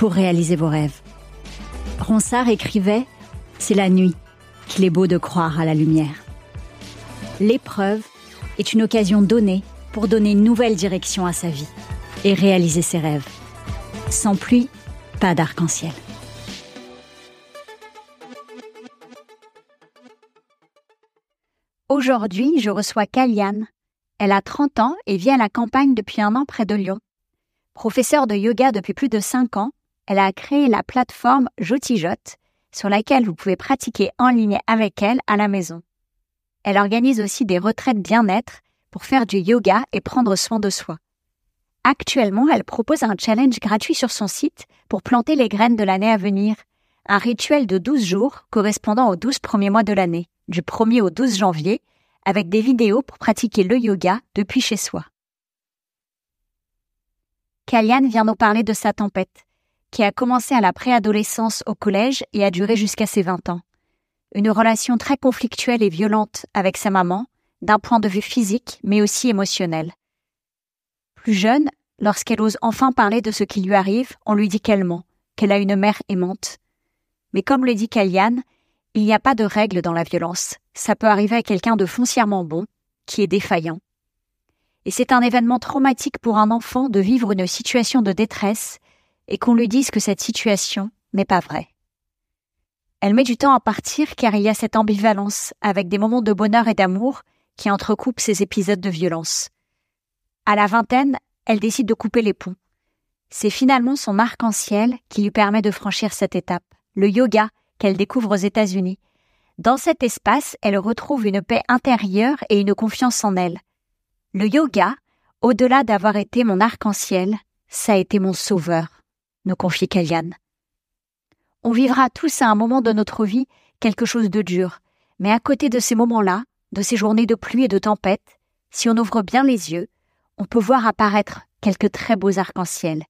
pour réaliser vos rêves. Ronsard écrivait C'est la nuit qu'il est beau de croire à la lumière. L'épreuve est une occasion donnée pour donner une nouvelle direction à sa vie et réaliser ses rêves. Sans pluie, pas d'arc-en-ciel. Aujourd'hui, je reçois Kaliane. Elle a 30 ans et vit à la campagne depuis un an près de Lyon. Professeure de yoga depuis plus de 5 ans, elle a créé la plateforme Jotijote, sur laquelle vous pouvez pratiquer en ligne avec elle à la maison. Elle organise aussi des retraites bien-être pour faire du yoga et prendre soin de soi. Actuellement, elle propose un challenge gratuit sur son site pour planter les graines de l'année à venir, un rituel de 12 jours correspondant aux 12 premiers mois de l'année, du 1er au 12 janvier, avec des vidéos pour pratiquer le yoga depuis chez soi. Kaliane vient nous parler de sa tempête, qui a commencé à la préadolescence au collège et a duré jusqu'à ses 20 ans. Une relation très conflictuelle et violente avec sa maman, d'un point de vue physique mais aussi émotionnel. Plus jeune, lorsqu'elle ose enfin parler de ce qui lui arrive, on lui dit qu'elle ment, qu'elle a une mère aimante. Mais comme le dit Kaliane, il n'y a pas de règle dans la violence. Ça peut arriver à quelqu'un de foncièrement bon, qui est défaillant. Et c'est un événement traumatique pour un enfant de vivre une situation de détresse et qu'on lui dise que cette situation n'est pas vraie. Elle met du temps à partir car il y a cette ambivalence avec des moments de bonheur et d'amour qui entrecoupent ces épisodes de violence. À la vingtaine, elle décide de couper les ponts. C'est finalement son arc-en-ciel qui lui permet de franchir cette étape, le yoga qu'elle découvre aux États-Unis. Dans cet espace, elle retrouve une paix intérieure et une confiance en elle. Le yoga, au-delà d'avoir été mon arc-en-ciel, ça a été mon sauveur nous confie Kaliane. On vivra tous à un moment de notre vie quelque chose de dur, mais à côté de ces moments-là, de ces journées de pluie et de tempête, si on ouvre bien les yeux, on peut voir apparaître quelques très beaux arcs-en-ciel.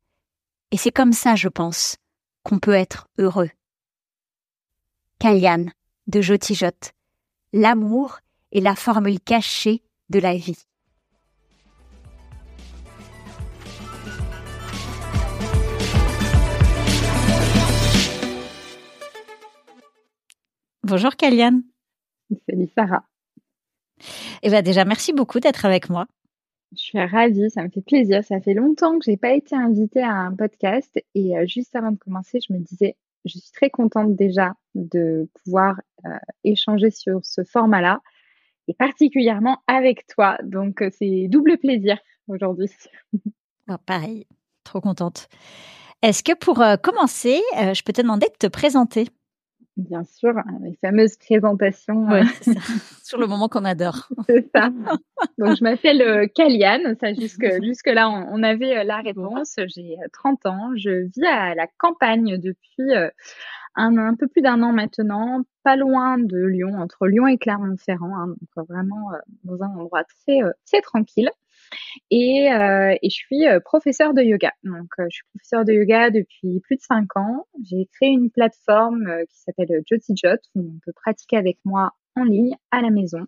Et c'est comme ça, je pense, qu'on peut être heureux. Kaliane, de Jotijote. L'amour est la formule cachée de la vie. Bonjour Kaliane. Salut Sarah. Eh bien déjà, merci beaucoup d'être avec moi. Je suis ravie, ça me fait plaisir. Ça fait longtemps que je n'ai pas été invitée à un podcast et euh, juste avant de commencer, je me disais, je suis très contente déjà de pouvoir euh, échanger sur ce format-là et particulièrement avec toi. Donc euh, c'est double plaisir aujourd'hui. Oh, pareil, trop contente. Est-ce que pour commencer, je peux te demander de te présenter? Bien sûr, les fameuses présentations. Ouais, euh, Sur le moment qu'on adore. c'est ça. Donc, je m'appelle euh, Kaliane. Ça, jusque, jusque là, on, avait euh, la réponse. J'ai 30 ans. Je vis à la campagne depuis un, un peu plus d'un an maintenant, pas loin de Lyon, entre Lyon et Clermont-Ferrand. Hein, donc, vraiment dans un endroit très, très tranquille. Et, euh, et, je suis euh, professeur de yoga. Donc, euh, je suis professeur de yoga depuis plus de cinq ans. J'ai créé une plateforme qui s'appelle Jot où on peut pratiquer avec moi en ligne à la maison.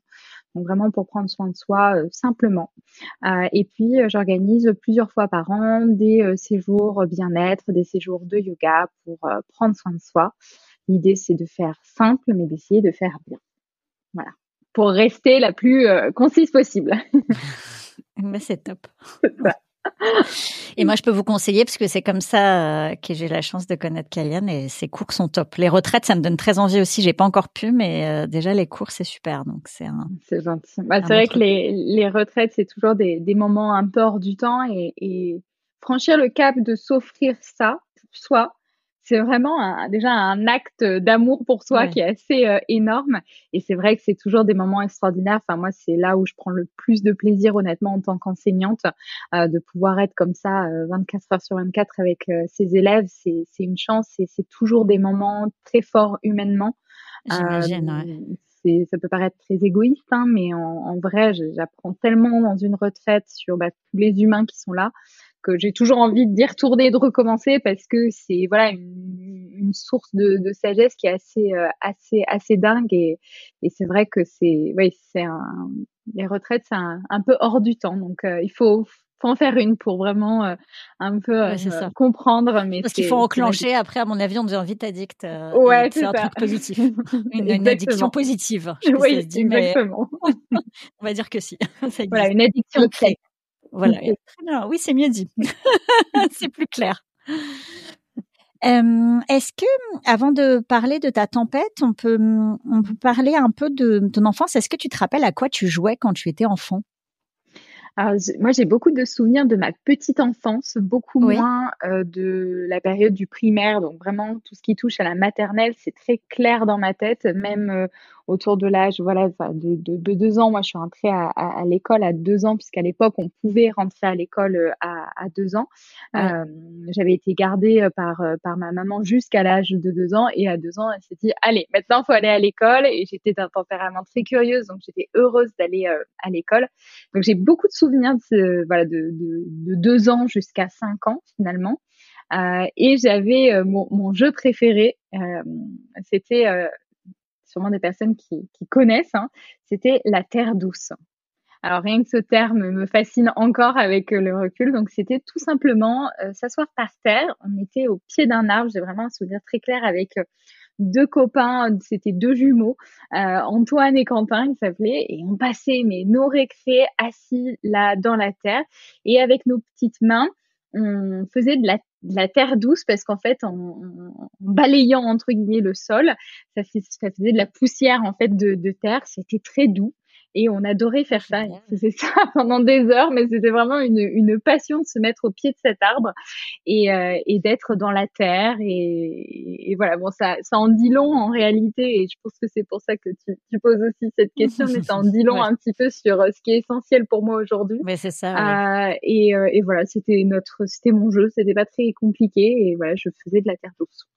Donc vraiment pour prendre soin de soi simplement. et puis j'organise plusieurs fois par an des séjours bien-être, des séjours de yoga pour prendre soin de soi. L'idée c'est de faire simple mais d'essayer de faire bien. Voilà. Pour rester la plus concise possible. Mais c'est top. et moi, je peux vous conseiller parce que c'est comme ça euh, que j'ai la chance de connaître Kalian et ses cours sont top. Les retraites, ça me donne très envie aussi. J'ai pas encore pu, mais euh, déjà les cours, c'est super. Donc c'est un. C'est gentil. Bah, c'est vrai que les, les retraites, c'est toujours des, des moments un peu hors du temps et, et franchir le cap de s'offrir ça, soit c'est vraiment un, déjà un acte d'amour pour soi qui est assez euh, énorme. Et c'est vrai que c'est toujours des moments extraordinaires. Enfin, moi, c'est là où je prends le plus de plaisir, honnêtement, en tant qu'enseignante, euh, de pouvoir être comme ça 24 euh, heures sur 24 avec ses élèves. C'est, c'est une chance et c'est toujours des moments très forts humainement. J'imagine, c'est, ça peut paraître très égoïste, hein, mais en, en vrai, j'apprends tellement dans une retraite sur bah, tous les humains qui sont là que j'ai toujours envie d'y retourner et de recommencer parce que c'est voilà une, une source de, de, sagesse qui est assez euh, assez assez dingue. Et, et c'est vrai que c'est oui c'est un les retraites c'est un, un, peu hors du temps. Donc euh, il faut faut en faire une pour vraiment euh, un peu ça. comprendre mais parce qu'il faut enclencher après à mon avis on devient vite addict ouais c'est un truc positif. Une, une, addiction positive je oui exactement. on va dire que si voilà une addiction voilà. Oui, c'est mieux dit. c'est plus clair. Est-ce que, avant de parler de ta tempête, on peut, on peut parler un peu de ton enfance? Est-ce que tu te rappelles à quoi tu jouais quand tu étais enfant? Alors, moi, j'ai beaucoup de souvenirs de ma petite enfance, beaucoup moins euh, de la période du primaire. Donc, vraiment, tout ce qui touche à la maternelle, c'est très clair dans ma tête. Même euh, autour de l'âge voilà de, de, de, deux ans. Moi, je suis rentrée à, à, l'école à deux ans, puisqu'à l'époque, on pouvait rentrer à l'école euh, à, à deux ans. Euh, J'avais été gardée euh, par, euh, par ma maman jusqu'à l'âge de deux ans. Et à deux ans, elle s'est dit, allez, maintenant, faut aller à l'école. Et j'étais d'un tempérament très curieuse, donc j'étais heureuse d'aller à l'école. Donc, j'ai beaucoup de souvenirs de, voilà, de, de, de deux ans jusqu'à cinq ans, finalement. Euh, et j'avais mon, mon, jeu préféré, euh, c'était sûrement des personnes qui, connaissent, hein, c'était la terre douce. Alors rien que ce terme me fascine encore avec euh, le recul. Donc c'était tout simplement euh, s'asseoir par terre. On était au pied d'un arbre. J'ai vraiment un souvenir très clair avec euh, deux copains, c'était deux jumeaux, Antoine et Quentin ils s'appelaient, et on passait nos récrés assis là dans la terre et avec nos petites mains, on faisait de la de la terre douce parce qu'en fait, en, balayant entre guillemets le sol, ça, ça, faisait de la poussière en fait de, de terre. C'était très doux et on adorait faire ça. C'est ça pendant des heures, mais c'était vraiment une, une, passion de se mettre au pied de cet arbre et, euh, et d'être dans la terre. Et, et, voilà, bon, ça, ça en dit long en réalité, et je pense que c'est pour ça que tu, tu, poses aussi cette question, mais ça en dit long un petit peu sur euh, ce qui est essentiel pour moi aujourd'hui. Mais c'est ça. Euh, et, euh, et, voilà, c'était notre, c'était mon jeu, c'était pas très compliqué, et voilà, je faisais de la terre douce.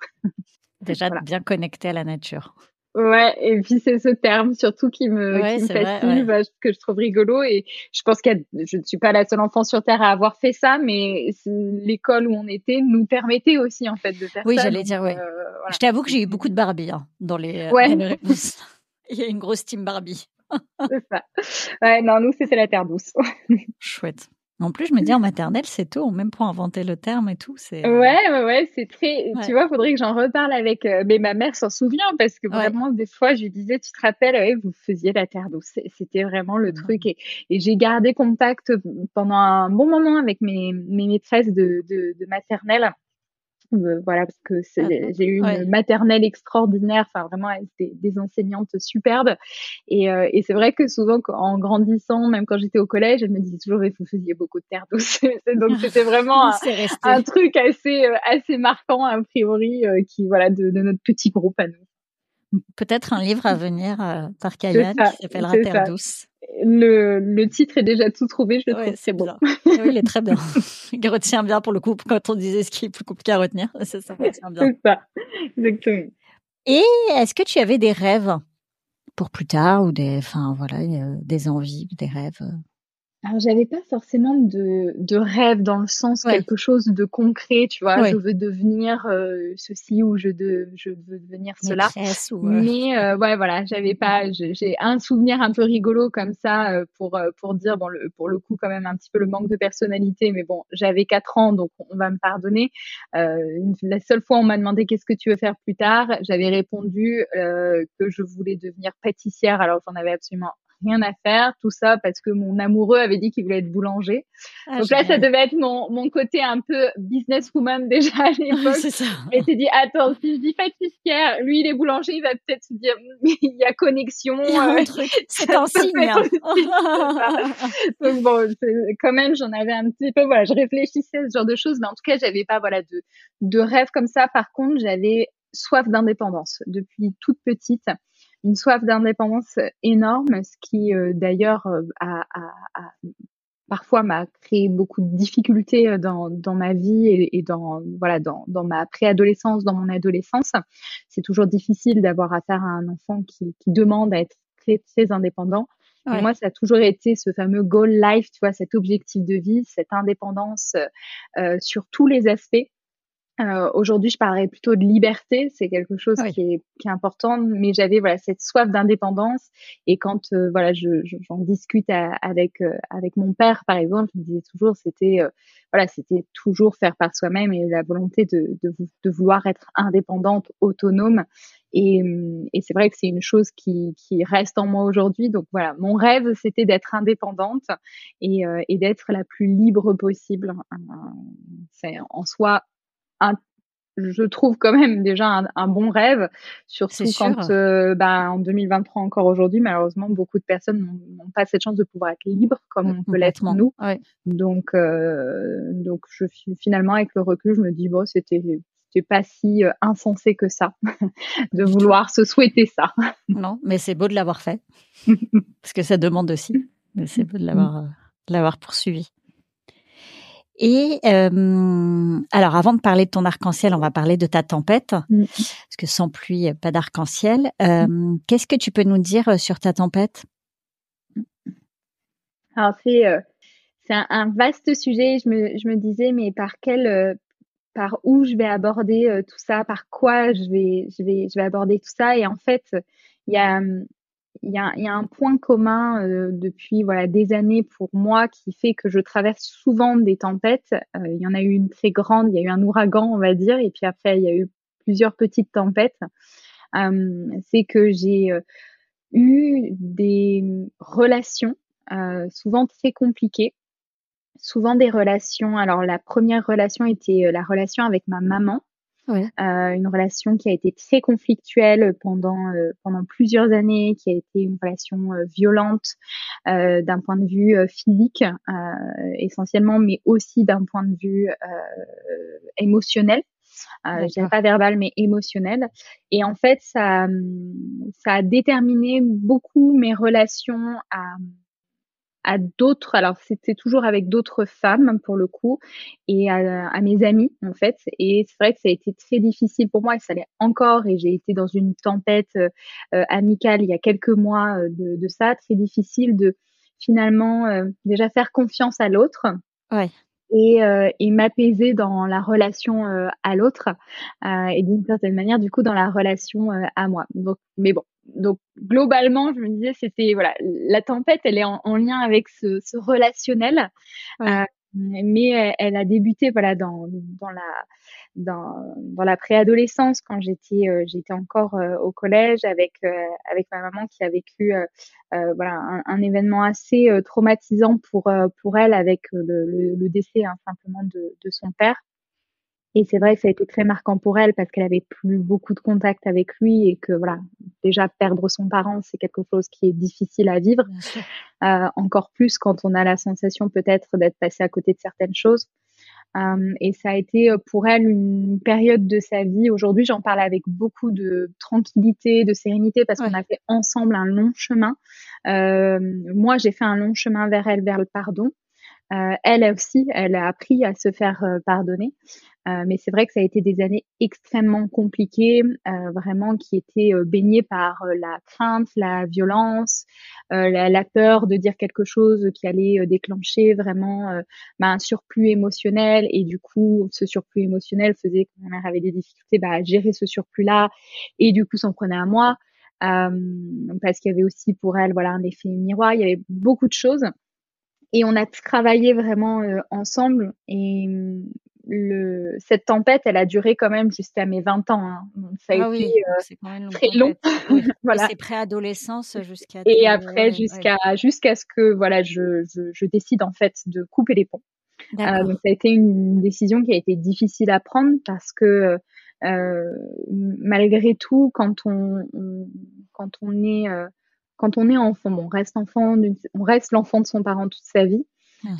Déjà bien connecté à la nature. Ouais, et puis c'est ce terme surtout qui me, qui me fascine, bah, que je trouve rigolo. Et je pense que je ne suis pas la seule enfant sur Terre à avoir fait ça, mais l'école où on était nous permettait aussi en fait de faire oui, ça. Oui, j'allais dire, ouais. Euh, voilà. Je t'avoue que j'ai eu beaucoup de Barbie hein, dans, les, ouais. dans les réponses. Il y a une grosse team Barbie. c'est ça. Ouais, non, nous c'était la Terre douce. Chouette. En plus, je me dis en maternelle, c'est tôt, même pour inventer le terme et tout. C'est euh, ouais, ouais, ouais, c'est très. Tu vois, faudrait que j'en reparle avec. Euh, mais ma mère s'en souvient parce que vraiment, des fois, je lui disais, tu te rappelles, ouais, vous faisiez la terre douce. C'était vraiment le truc. Et, et j'ai gardé contact pendant un bon moment avec mes, mes maîtresses de, de, de maternelle euh, voilà, parce que ah j'ai eu une maternelle extraordinaire, enfin vraiment des, des enseignantes superbes. Et, euh, et c'est vrai que souvent, en grandissant, même quand j'étais au collège, elle me disait toujours, vous faisiez beaucoup de terre douce. Donc c'était vraiment un, un, truc assez euh, assez marquant a priori, qui voilà de, de, notre petit groupe à nous. Peut-être un livre à venir par Kayan qui s'appellera Terre douce le, le, titre est déjà tout trouvé, je le trouve. C'est bon. oui, il est très bien. il retient bien pour le coup quand on disait ce qui est plus compliqué à retenir. C'est ça, retient bien. C'est ça, exactement. Et est-ce que tu avais des rêves pour plus tard ou des, enfin voilà, des envies, des rêves? Alors j'avais pas forcément de, de rêve dans le sens quelque chose de concret, tu vois. Je veux devenir euh, ceci ou je, de, je veux devenir cela. Ou, euh, Mais euh, ouais, voilà, j'avais pas. J'ai un souvenir un peu rigolo comme ça euh, pour pour dire bon le, pour le coup quand même un petit peu le manque de personnalité. Mais bon, j'avais quatre ans donc on va me pardonner. la seule fois on m'a demandé qu'est-ce que tu veux faire plus tard, j'avais répondu que je voulais devenir pâtissière. Alors j'en avais absolument rien à faire, tout ça parce que mon amoureux avait dit qu'il voulait être boulanger. Ah, Donc là, ça devait être mon, mon côté un peu businesswoman déjà à l'époque. c'est ça. Et s'est dit, attends, si je dis pâtissière, lui, il est boulanger, il va peut-être se dire, il y a connexion. Euh, truc, c'est un signe. Donc bon, quand même, j'en avais un petit peu, voilà, je réfléchissais à ce genre de choses, mais en tout cas, j'avais pas, voilà, de, de rêve comme ça. Par contre, j'avais soif d'indépendance depuis toute petite une soif d'indépendance énorme, ce qui euh, d'ailleurs euh, a, parfois m'a créé beaucoup de difficultés euh, dans, dans ma vie et, dans voilà dans, dans ma préadolescence, dans mon adolescence. C'est toujours difficile d'avoir affaire à un enfant qui, qui demande à être très très indépendant. moi, ça a toujours été ce fameux goal life, tu vois, cet objectif de vie, cette indépendance euh, sur tous les aspects. Euh, Aujourd'hui, je parlerais plutôt de liberté. C'est quelque chose qui, est, qui, est, important, mais j'avais voilà cette soif d'indépendance. Et quand euh, voilà, je, j'en discute avec euh, avec mon père, par exemple, il me disait toujours, c'était euh, voilà, c'était toujours faire par soi-même et la volonté de, de, de vouloir être indépendante, autonome. Et, et c'est vrai que c'est une chose qui, qui reste en moi aujourd'hui. Donc voilà, mon rêve, c'était d'être indépendante et, et d'être la plus libre possible. C'est en soi je trouve quand même déjà un, bon rêve, surtout quand euh, bah, en 2023 encore aujourd'hui, malheureusement, beaucoup de personnes n'ont pas cette chance de pouvoir être libre comme on peut l'être nous. Donc, euh, donc je finalement avec le recul, je me dis bon, c'était pas si euh, insensé que ça de vouloir se souhaiter ça. Non, mais c'est beau de l'avoir fait parce que ça demande aussi. Mais c'est beau de l'avoir de l'avoir poursuivi. Et euh, alors, avant de parler de ton arc-en-ciel, on va parler de ta tempête, mm. parce que sans pluie, pas d'arc-en-ciel. Euh, mm. Qu'est-ce que tu peux nous dire euh, sur ta tempête? Alors, c'est euh, c'est un, vaste sujet. Je me, je me disais, mais par quel, euh, par où je vais aborder tout ça, par quoi je vais, je vais, je vais aborder tout ça? Et en fait, il y a il y a, y a, un point commun euh, depuis voilà des années pour moi qui fait que je traverse souvent des tempêtes. Euh, il y en a eu une très grande, il y a eu un ouragan, on va dire, et puis après il y a eu plusieurs petites tempêtes. Euh, c'est que j'ai euh, eu des relations souvent très compliquées, souvent des relations. Alors la première relation était la relation avec ma maman. Ouais. Euh, une relation qui a été très conflictuelle pendant euh, pendant plusieurs années, qui a été une relation euh, violente euh, d'un point de vue physique essentiellement, mais aussi d'un point de vue émotionnel. Euh, je pas verbal mais émotionnel et en fait ça ça a déterminé beaucoup mes relations à à d'autres, alors c'était toujours avec d'autres femmes pour le coup, et à, mes amis en fait. Et c'est vrai que ça a été très difficile pour moi et ça l'est encore. Et j'ai été dans une tempête euh, amicale il y a quelques mois euh, de, de, ça, très difficile de finalement euh, déjà faire confiance à l'autre. Ouais et, euh, et m'apaiser dans la relation euh, à l'autre euh, et d'une certaine manière du coup dans la relation à moi. Donc, mais bon, donc globalement, je me disais c'était voilà la tempête, elle est en, en lien avec ce, ce relationnel, mais elle, a débuté voilà dans dans la dans, dans la préadolescence quand j'étais euh, j'étais encore euh, au collège avec euh, avec ma maman qui a vécu voilà un, un, événement assez traumatisant pour pour elle avec le, le, décès hein, simplement de, de son père et c'est vrai que ça a été très marquant pour elle parce qu'elle avait plus beaucoup de contact avec lui et que voilà, déjà perdre son parent, c'est quelque chose qui est difficile à vivre. Euh, encore plus quand on a la sensation peut-être d'être passé à côté de certaines choses. Euh, et ça a été euh, pour elle une période de sa vie. Aujourd'hui, j'en parle avec beaucoup de tranquillité, de sérénité, parce qu'on a fait ensemble un long chemin. Euh, moi, j'ai fait un long chemin vers elle, vers le pardon. Euh, elle aussi, elle a appris à se faire euh, pardonner. Euh, mais c'est vrai que ça a été des années extrêmement compliquées, vraiment qui étaient baignées par la crainte, la violence, la, la, peur de dire quelque chose qui allait déclencher vraiment bah, un surplus émotionnel. Et du coup, ce surplus émotionnel faisait que ma mère avait des difficultés bah, à gérer ce surplus-là, et du coup s'en prenait à moi. parce qu'il y avait aussi pour elle voilà un effet miroir, il y avait beaucoup de choses et on a travaillé vraiment euh, ensemble et, le, cette tempête, elle a duré quand même jusqu'à mes 20 ans. Hein. ça a ah été euh, quand même très long. voilà. C'est préadolescence jusqu'à. Et après, jusqu'à jusqu'à ce que voilà, je, je, je, décide en fait de couper les ponts. Euh, donc ça a été une décision qui a été difficile à prendre parce que euh, malgré tout, quand on, on quand on est euh, quand on est enfant, bon, on reste enfant, on reste l'enfant de son parent toute sa vie.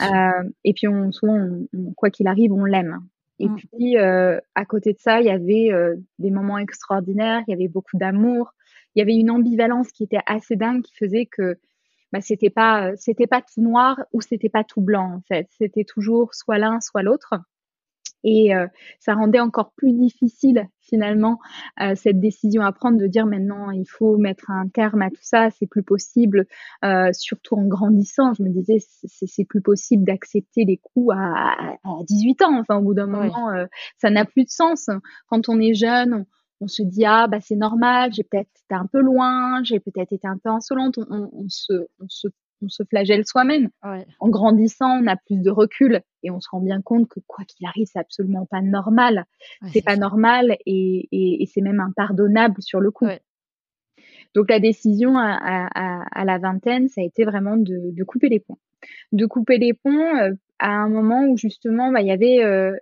Euh, et puis on, souvent, quoi qu'il arrive, on l'aime. Et mm. puis euh, à côté de ça, il y avait euh, des moments extraordinaires, il y avait beaucoup d'amour, il y avait une ambivalence qui était assez dingue, qui faisait que bah, c'était pas c'était pas tout noir ou c'était pas tout blanc en fait. C'était toujours soit l'un, soit l'autre. Et euh, ça rendait encore plus difficile finalement euh, cette décision à prendre de dire maintenant il faut mettre un terme à tout ça, c'est plus possible, euh, surtout en grandissant. Je me disais c'est plus possible d'accepter les coups à, à, 18 ans. Enfin au bout d'un moment, ça n'a plus de sens. Quand on est jeune, on, se dit ah bah c'est normal, j'ai peut-être été un peu loin, j'ai peut-être été un peu insolente. On, on, se, on se on se flagelle soi-même. En grandissant, on a plus de recul et on se rend bien compte que quoi qu'il arrive, c'est absolument pas normal. c'est pas normal et, c'est même impardonnable sur le coup. Donc la décision à, la vingtaine, ça a été vraiment de, couper les ponts. De couper les ponts euh, à un moment où justement, bah, il y avait, euh,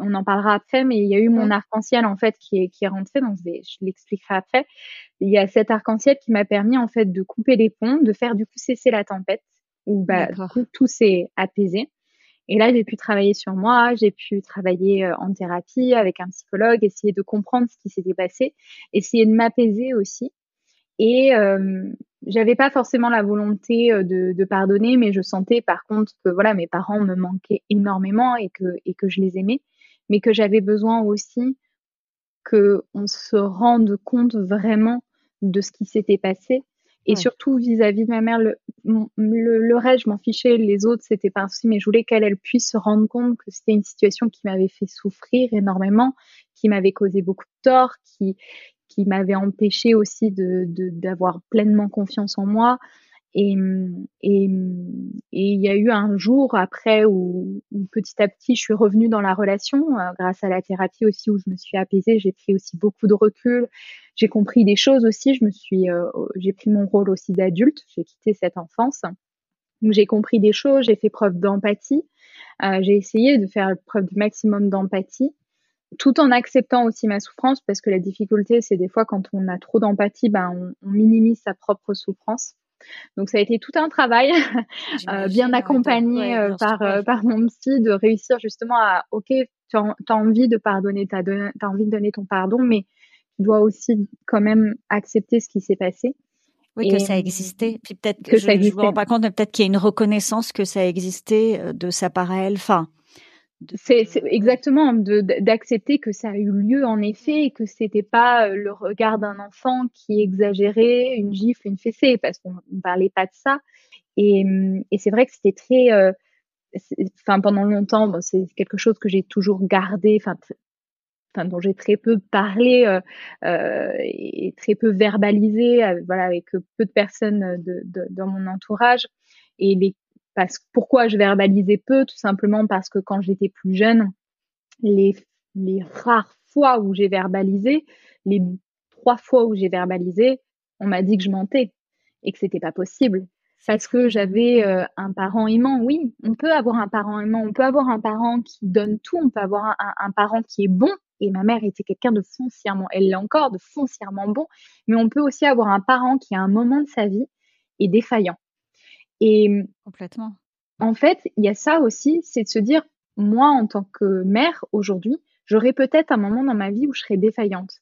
on en parlera après, mais il y a eu mon arc-en-ciel en fait qui est, qui est rentré, donc je, je l'expliquerai après il y a cet arc-en-ciel qui m'a permis en fait de couper les ponts, de faire du coup cesser la tempête, où bah, tout s'est apaisé. Et là, j'ai pu travailler sur moi, j'ai pu travailler euh, en thérapie avec un psychologue, essayer de comprendre ce qui s'était passé, essayer de m'apaiser aussi. Et euh, j'avais pas forcément la volonté euh, de, de, pardonner, mais je sentais par contre que voilà, mes parents me manquaient énormément et que et que je les aimais, mais que j'avais besoin aussi que on se rende compte vraiment de ce qui s'était passé. Et surtout vis-à-vis de ma mère, le, le, reste, je m'en fichais, les autres, c'était pas un souci, mais je voulais qu'elle elle puisse se rendre compte que c'était une situation qui m'avait fait souffrir énormément, qui m'avait causé beaucoup de tort, qui, qui m'avait empêché aussi de d'avoir pleinement confiance en moi. Et, et, et il y a eu un jour après où, petit à petit je suis revenue dans la relation euh, grâce à la thérapie aussi où je me suis apaisée, j'ai pris aussi beaucoup de recul, j'ai compris des choses aussi, je me suis, euh, j'ai pris mon rôle aussi d'adulte, j'ai quitté cette enfance, donc j'ai compris des choses, j'ai fait preuve d'empathie, euh, j'ai essayé de faire preuve du maximum d'empathie tout en acceptant aussi ma souffrance parce que la difficulté c'est des fois quand on a trop d'empathie ben on minimise sa propre souffrance donc ça a été tout un travail, euh, bien accompagné euh, par, euh, par mon psy, de réussir justement à, ok, tu as, envie de pardonner, tu as, envie de donner ton pardon, mais tu dois aussi quand même accepter ce qui s'est passé. Oui, que ça existait. Puis peut-être que, je, ne me rends pas compte, peut-être qu'il y a une reconnaissance que ça existait de sa part à elle. Enfin, c'est exactement d'accepter que ça a eu lieu en effet et que c'était pas euh, le regard d'un enfant qui exagérait une gifle, une fessée, parce qu'on ne parlait pas de ça. Et, hum, et c'est vrai que c'était très, euh, enfin pendant longtemps, bon, c'est quelque chose que j'ai toujours gardé, enfin dont j'ai très peu parlé euh, euh, et très peu verbalisé, voilà, avec peu de personnes de, de, dans mon entourage. Et les parce, pourquoi je verbalisais peu Tout simplement parce que quand j'étais plus jeune, les, les rares fois où j'ai verbalisé, les trois fois où j'ai verbalisé, on m'a dit que je mentais et que c'était pas possible parce que j'avais euh, un parent aimant. Oui, on peut avoir un parent aimant, on peut avoir un parent qui donne tout, on peut avoir un, un parent qui est bon. Et ma mère était quelqu'un de foncièrement, elle l'est encore, de foncièrement bon. Mais on peut aussi avoir un parent qui à un moment de sa vie est défaillant. Et complètement. En fait, il y a ça aussi, c'est de se dire, moi, en tant que mère aujourd'hui, j'aurai peut-être un moment dans ma vie où je serai défaillante.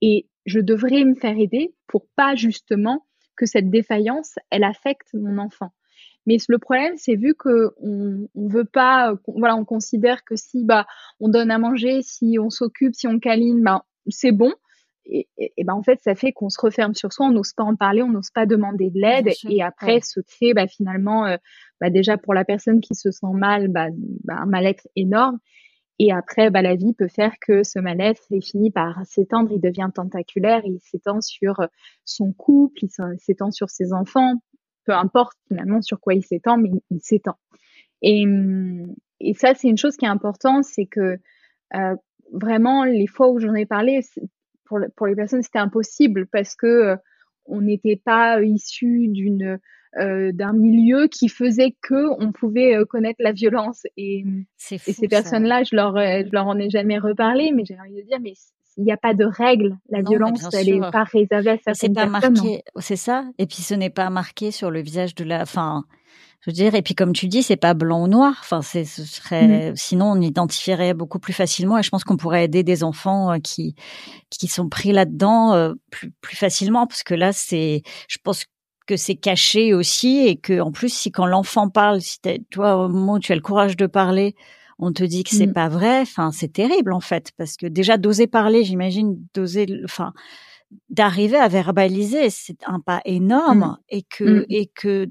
Et je devrais me faire aider pour pas justement que cette défaillance, elle affecte mon enfant. Mais le problème, c'est vu que on, on veut pas, voilà, on considère que si bah on donne à manger, si on s'occupe, si on câline, bah c'est bon et, et, ben en fait ça fait qu'on se referme sur soi, on n'ose pas en parler, on n'ose pas demander de l'aide. Et après se crée bah, finalement euh, bah, déjà pour la personne qui se sent mal bah, bah un mal-être énorme. Et après bah, la vie peut faire que ce mal-être il finit par s'étendre, il devient tentaculaire, il s'étend sur son couple, il s'étend sur ses enfants, peu importe finalement sur quoi il s'étend, mais il s'étend. Et, et ça, c'est une chose qui est importante, c'est que euh, vraiment, les fois où j'en ai parlé, pour, pour les personnes, c'était impossible parce que euh, on n'était pas issu d'une euh, d'un milieu qui faisait que on pouvait euh, connaître la violence et, et ces personnes-là, je leur je leur en ai jamais reparlé, mais j'ai envie de dire mais il n'y a pas de règle. La violence, elle n'est pas réservée à certaines pas marqué, c'est ça? Et puis ce n'est pas marqué sur le visage de la. Enfin, je veux dire, et puis comme tu dis, c'est pas blanc ou noir. Enfin, c'est ce serait mm. sinon on identifierait beaucoup plus facilement. Et je pense qu'on pourrait aider des enfants euh, qui qui sont pris là-dedans euh, plus plus facilement parce que là, c'est, je pense que c'est caché aussi et que en plus, si quand l'enfant parle, si toi au moment où tu as le courage de parler, on te dit que c'est mm. pas vrai. Enfin, c'est terrible en fait parce que déjà d'oser parler, j'imagine d'oser, enfin d'arriver à verbaliser, c'est un pas énorme mm. et que et que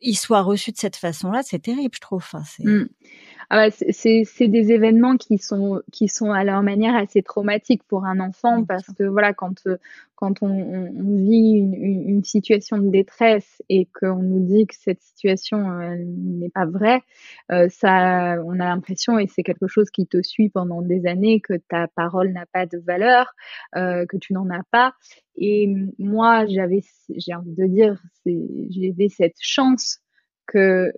il soit reçu de cette façon-là, c'est terrible, je trouve. Enfin, c'est... Ah c'est des événements qui sont qui sont à leur manière assez traumatiques pour un enfant parce que voilà quand quand on, on vit une, une, situation de détresse et qu'on nous dit que cette situation euh, n'est pas vraie, euh, ça on a l'impression et c'est quelque chose qui te suit pendant des années que ta parole n'a pas de valeur, euh, que tu n'en as pas. Et moi j'avais j'ai envie de dire j'ai cette chance que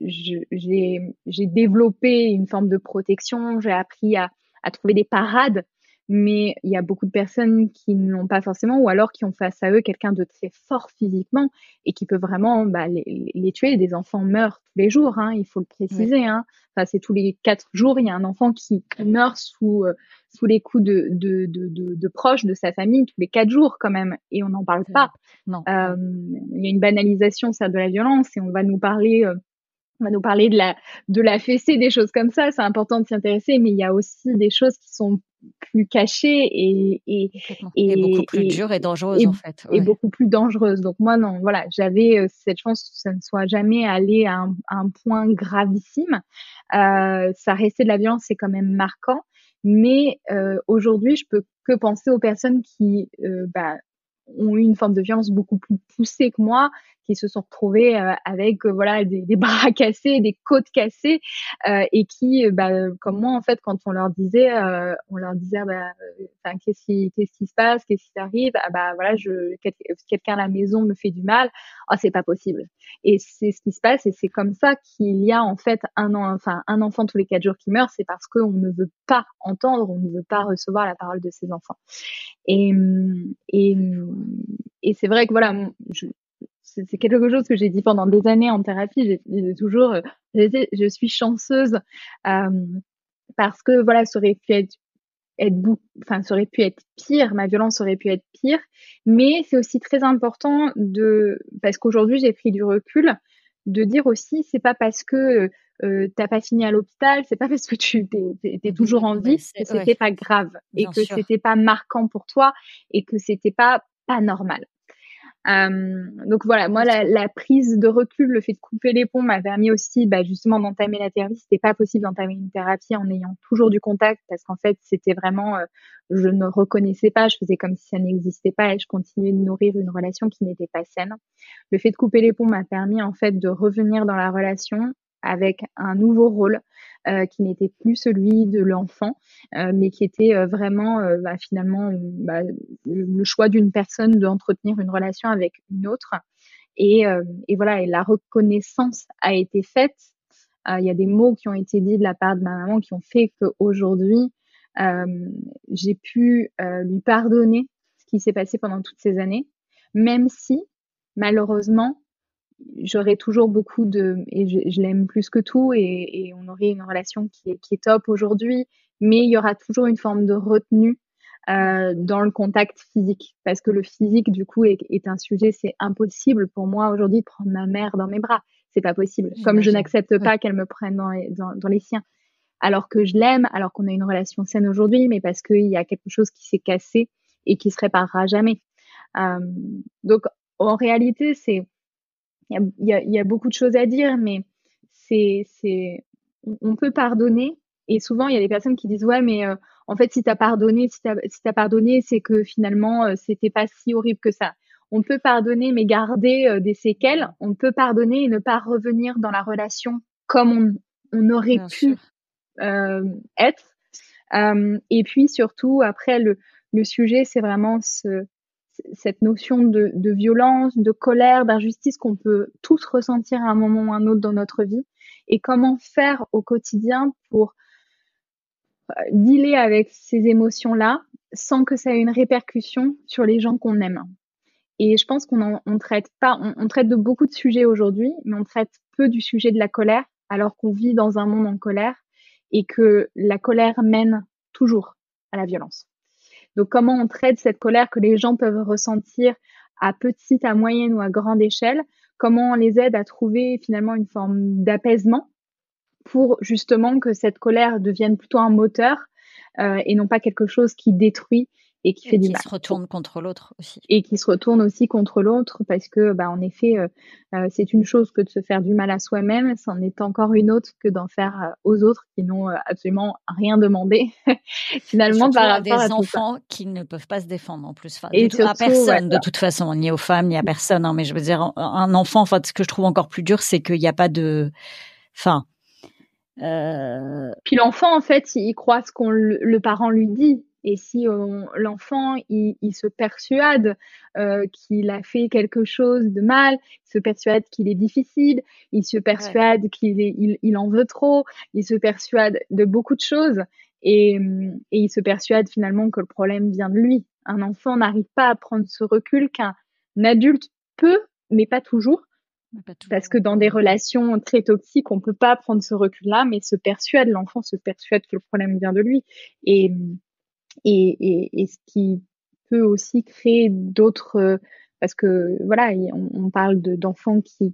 j'ai développé une forme de protection, j'ai appris à, à trouver des parades mais il y a beaucoup de personnes qui n'ont pas forcément, ou alors qui ont face à eux quelqu'un de très fort physiquement et qui peut vraiment bah, les, les, tuer. Des enfants meurent tous les jours, hein, il faut le préciser. Hein. Enfin, c'est tous les quatre jours, il y a un enfant qui meurt sous euh, sous les coups de de, de, de, de, proches de sa famille tous les quatre jours quand même, et on n'en parle pas. Non. Euh, il y a une banalisation, ça, de la violence, et on va nous parler. Euh, on va nous parler de la de la fessée, des choses comme ça. C'est important de s'y intéresser, mais il y a aussi des choses qui sont plus cachées et et, et, beaucoup plus dures et dangereuses en fait. Et beaucoup plus dangereuses. Donc moi non, voilà, j'avais euh, cette chance que ça ne soit jamais allé à un, un point gravissime. Euh, ça restait de la violence, c'est quand même marquant. Mais euh, aujourd'hui, je peux que penser aux personnes qui euh, bah, ont eu une forme de violence beaucoup plus poussée que moi, qui se sont retrouvés euh, avec euh, voilà des, des, bras cassés, des côtes cassées, euh, et qui, bah, comme moi en fait, quand on leur disait, on leur disait, bah, qu'est-ce qui, qu'est-ce qui se passe, qu'est-ce qui arrive, ah, bah voilà, je, quelqu'un à la maison me fait du mal, oh c'est pas possible. Et c'est ce qui se passe, et c'est comme ça qu'il y a en fait un an, enfin un enfant tous les quatre jours qui meurt, c'est parce qu'on ne veut pas entendre, on ne veut pas recevoir la parole de ses enfants. Et, et, et c'est vrai que voilà, je, c'est quelque chose que j'ai dit pendant des années en thérapie. J'ai toujours, euh, je suis chanceuse euh, parce que voilà, ça aurait pu être être enfin ça aurait pu être pire, ma violence aurait pu être pire, mais c'est aussi très important de parce qu'aujourd'hui j'ai pris du recul de dire aussi c'est pas parce que euh, t'as pas fini à l'hôpital, c'est pas parce que tu es, toujours en vie que c'était pas grave et que c'était pas marquant pour toi et que c'était pas pas normal. Euh, donc voilà, moi la, la, prise de recul, le fait de couper les ponts m'a permis aussi bah, justement d'entamer la thérapie. C'était pas possible d'entamer une thérapie en ayant toujours du contact parce qu'en fait c'était vraiment, euh, je ne reconnaissais pas, je faisais comme si ça n'existait pas et je continuais de nourrir une relation qui n'était pas saine. Le fait de couper les ponts m'a permis en fait de revenir dans la relation avec un nouveau rôle euh, qui n'était plus celui de l'enfant, euh, mais qui était euh, vraiment bah, finalement bah, le choix d'une personne d'entretenir une relation avec une autre. Et, et, voilà, et la reconnaissance a été faite. Il y a des mots qui ont été dits de la part de ma maman qui ont fait qu'aujourd'hui, j'ai pu lui pardonner ce qui s'est passé pendant toutes ces années, même si malheureusement j'aurais toujours beaucoup de et je, je l'aime plus que tout et, et, on aurait une relation qui est, qui est top aujourd'hui mais il y aura toujours une forme de retenue euh, dans le contact physique. Parce que le physique du coup est, est un sujet c'est impossible pour moi aujourd'hui de prendre ma mère dans mes bras. C'est pas possible. Comme je n'accepte pas qu'elle me prenne dans les, dans, dans les siens. Alors que je l'aime alors qu'on a une relation saine aujourd'hui mais parce qu'il y a quelque chose qui s'est cassé et qui se réparera jamais. Euh, donc en réalité c'est il y a, y a, beaucoup de choses à dire, mais c'est, c'est, on peut pardonner. Et souvent, il y a des personnes qui disent ouais, mais euh, en fait, si t'as pardonné, si t'as, si t'as pardonné, c'est que finalement, euh, c'était pas si horrible que ça. On peut pardonner, mais garder euh, des séquelles. On peut pardonner et ne pas revenir dans la relation comme on aurait pu être. et puis surtout, après, le, le sujet, c'est vraiment ce, cette notion de, violence, de colère, d'injustice qu'on peut tous ressentir à un moment ou à un autre dans notre vie. Et comment faire au quotidien pour dealer avec ces émotions-là sans que ça ait une répercussion sur les gens qu'on aime. Et je pense qu'on on traite pas, on, traite de beaucoup de sujets aujourd'hui, mais on traite peu du sujet de la colère, alors qu'on vit dans un monde en colère et que la colère mène toujours à la violence. Donc, comment on traite cette colère que les gens peuvent ressentir à petite, à moyenne ou à grande échelle? Comment on les aide à trouver finalement une forme d'apaisement pour justement que cette colère devienne plutôt un moteur euh, et non pas quelque chose qui détruit et qui fait du mal. Qui se retourne contre l'autre aussi. Et qui se retourne aussi contre l'autre parce que, bah, en effet, euh, euh, c'est une chose que de se faire du mal à soi-même, c'en est encore une autre que d'en faire aux autres qui n'ont absolument rien demandé finalement par rapport à des enfants qui ne peuvent pas se défendre en plus, enfin, et à personne de toute façon, ni aux femmes ni à personne. Hein, mais je veux dire, un enfant, enfin, ce que je trouve encore plus dur, c'est qu'il n'y a pas de, enfin euh... Puis l'enfant, en fait, il croit ce qu'on le, parent lui dit. Et si l'enfant, il, il, se persuade euh, qu'il a fait quelque chose de mal, il se persuade qu'il est difficile, il se persuade qu'il il, il, en veut trop, il se persuade de beaucoup de choses et, et il se persuade finalement que le problème vient de lui. Un enfant n'arrive pas à prendre ce recul qu'un adulte peut, mais pas toujours, parce que dans des relations très toxiques, on peut pas prendre ce recul-là, mais se persuade, l'enfant se persuade que le problème vient de lui. Et, et, ce qui peut aussi créer d'autres, parce que voilà, on, parle d'enfants qui,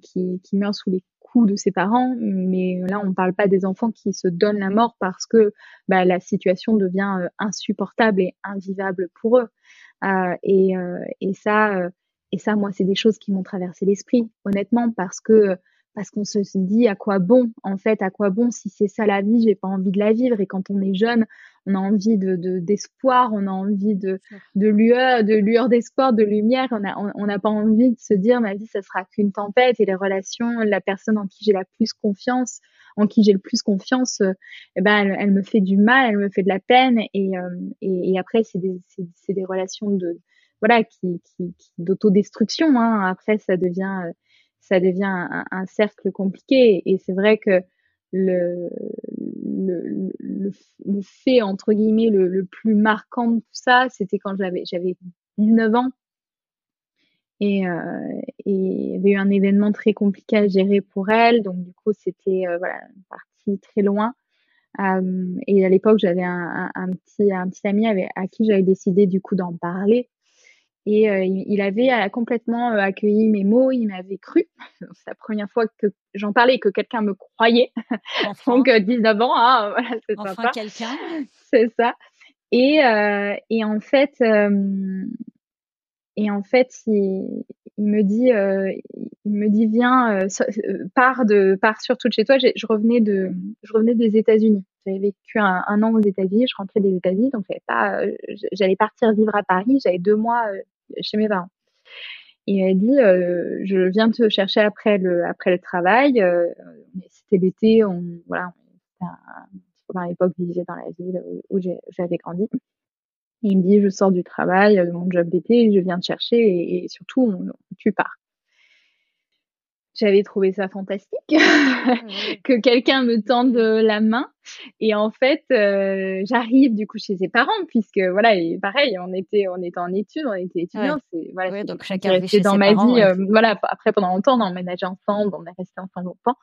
meurent sous les coups de ses parents, mais là, on parle pas des enfants qui se donnent la mort parce que bah, la situation devient euh, insupportable et invivable pour eux. Euh, euh, et ça, moi, c'est des choses qui m'ont traversé l'esprit, honnêtement, parce que parce qu'on se dit à quoi bon, en fait, à quoi bon si c'est ça la vie, j'ai pas envie de la vivre. Et quand on est jeune, on a envie de d'espoir, on a envie de de lueur, de lueur d'espoir, de lumière. On a on n'a pas envie de se dire ma vie, ça sera qu'une tempête et les relations, la personne en qui j'ai la plus confiance, en qui j'ai le plus confiance, euh, eh ben elle, me fait du mal, elle me fait de la peine. Et euh, et, et, après c'est des c'est des relations de voilà, qui, qui, qui d'autodestruction. Hein. Après, ça devient, ça devient un, cercle compliqué. Et c'est vrai que le, le, le, fait, entre guillemets, le, le, plus marquant de tout ça, c'était quand j'avais, j'avais 19 ans. Et, euh, et il y avait eu un événement très compliqué à gérer pour elle. Donc, du coup, c'était euh, voilà, une partie très loin. Euh, et à l'époque, j'avais un, un, petit, un petit ami à qui j'avais décidé du coup d'en parler. Et euh, il avait euh, complètement euh, accueilli mes mots, il m'avait cru. C'est la première fois que j'en parlais et que quelqu'un me croyait. Enfin. Donc 19 ans, hein, voilà, c'est enfin quelqu'un. C'est ça. Et, et en fait, et en fait, il, il me dit, il me dit, viens, pars de, pars surtout de chez toi. Je revenais de, je revenais des États-Unis. J'avais vécu un, un, an aux États-Unis, je rentrais des États-Unis, donc j'allais pas, j'allais partir vivre à Paris. J'avais deux mois chez mes parents. il m'a dit, euh, je viens te chercher après le, travail. Euh, c'était l'été, on, voilà, à l'époque, je vivais dans la ville où j'avais grandi. Et il me dit, je sors du travail, de mon job d'été, je viens te chercher et, surtout, tu pars j'avais trouvé ça fantastique que quelqu'un me tende la main. Et en fait euh, j'arrive du coup chez ses parents puisque voilà et pareil on était on était en études on était étudiants c'est voilà donc chacun resté dans ma vie euh, voilà après pendant longtemps on a emménagé ensemble on est resté ensemble longtemps.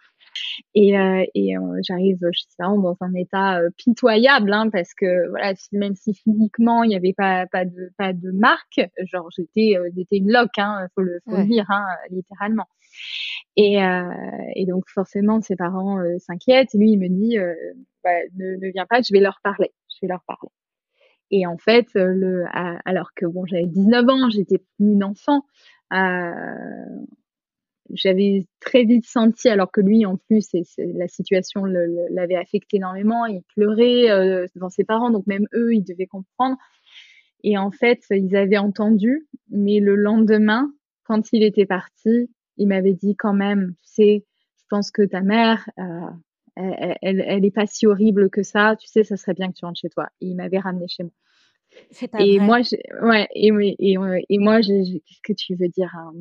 Et euh, et j'arrive chez ses parents dans un état pitoyable hein, parce que voilà même si physiquement il n'y avait pas pas de pas de marque genre j'étais j'étais une loque hein faut le faut le dire hein littéralement et, euh, et donc forcément, ses parents euh, s'inquiètent. Lui, il me dit, euh, bah, ne, ne viens pas, je vais leur parler. Je vais leur parler. Et en fait, le, alors que bon, j'avais 19 ans, j'étais une enfant, euh, j'avais très vite senti, alors que lui, en plus, et, la situation l'avait affecté énormément. Il pleurait euh, devant ses parents, donc même eux, ils devaient comprendre. Et en fait, ils avaient entendu, mais le lendemain, quand il était parti, il m'avait dit quand même, tu sais, je pense que ta mère, euh, elle, elle, est pas si horrible que ça. Tu sais, ça serait bien que tu rentres chez toi. Et il m'avait ramené chez moi. et, Moi, ouais, et, et, et, moi, qu'est-ce que tu veux dire hein?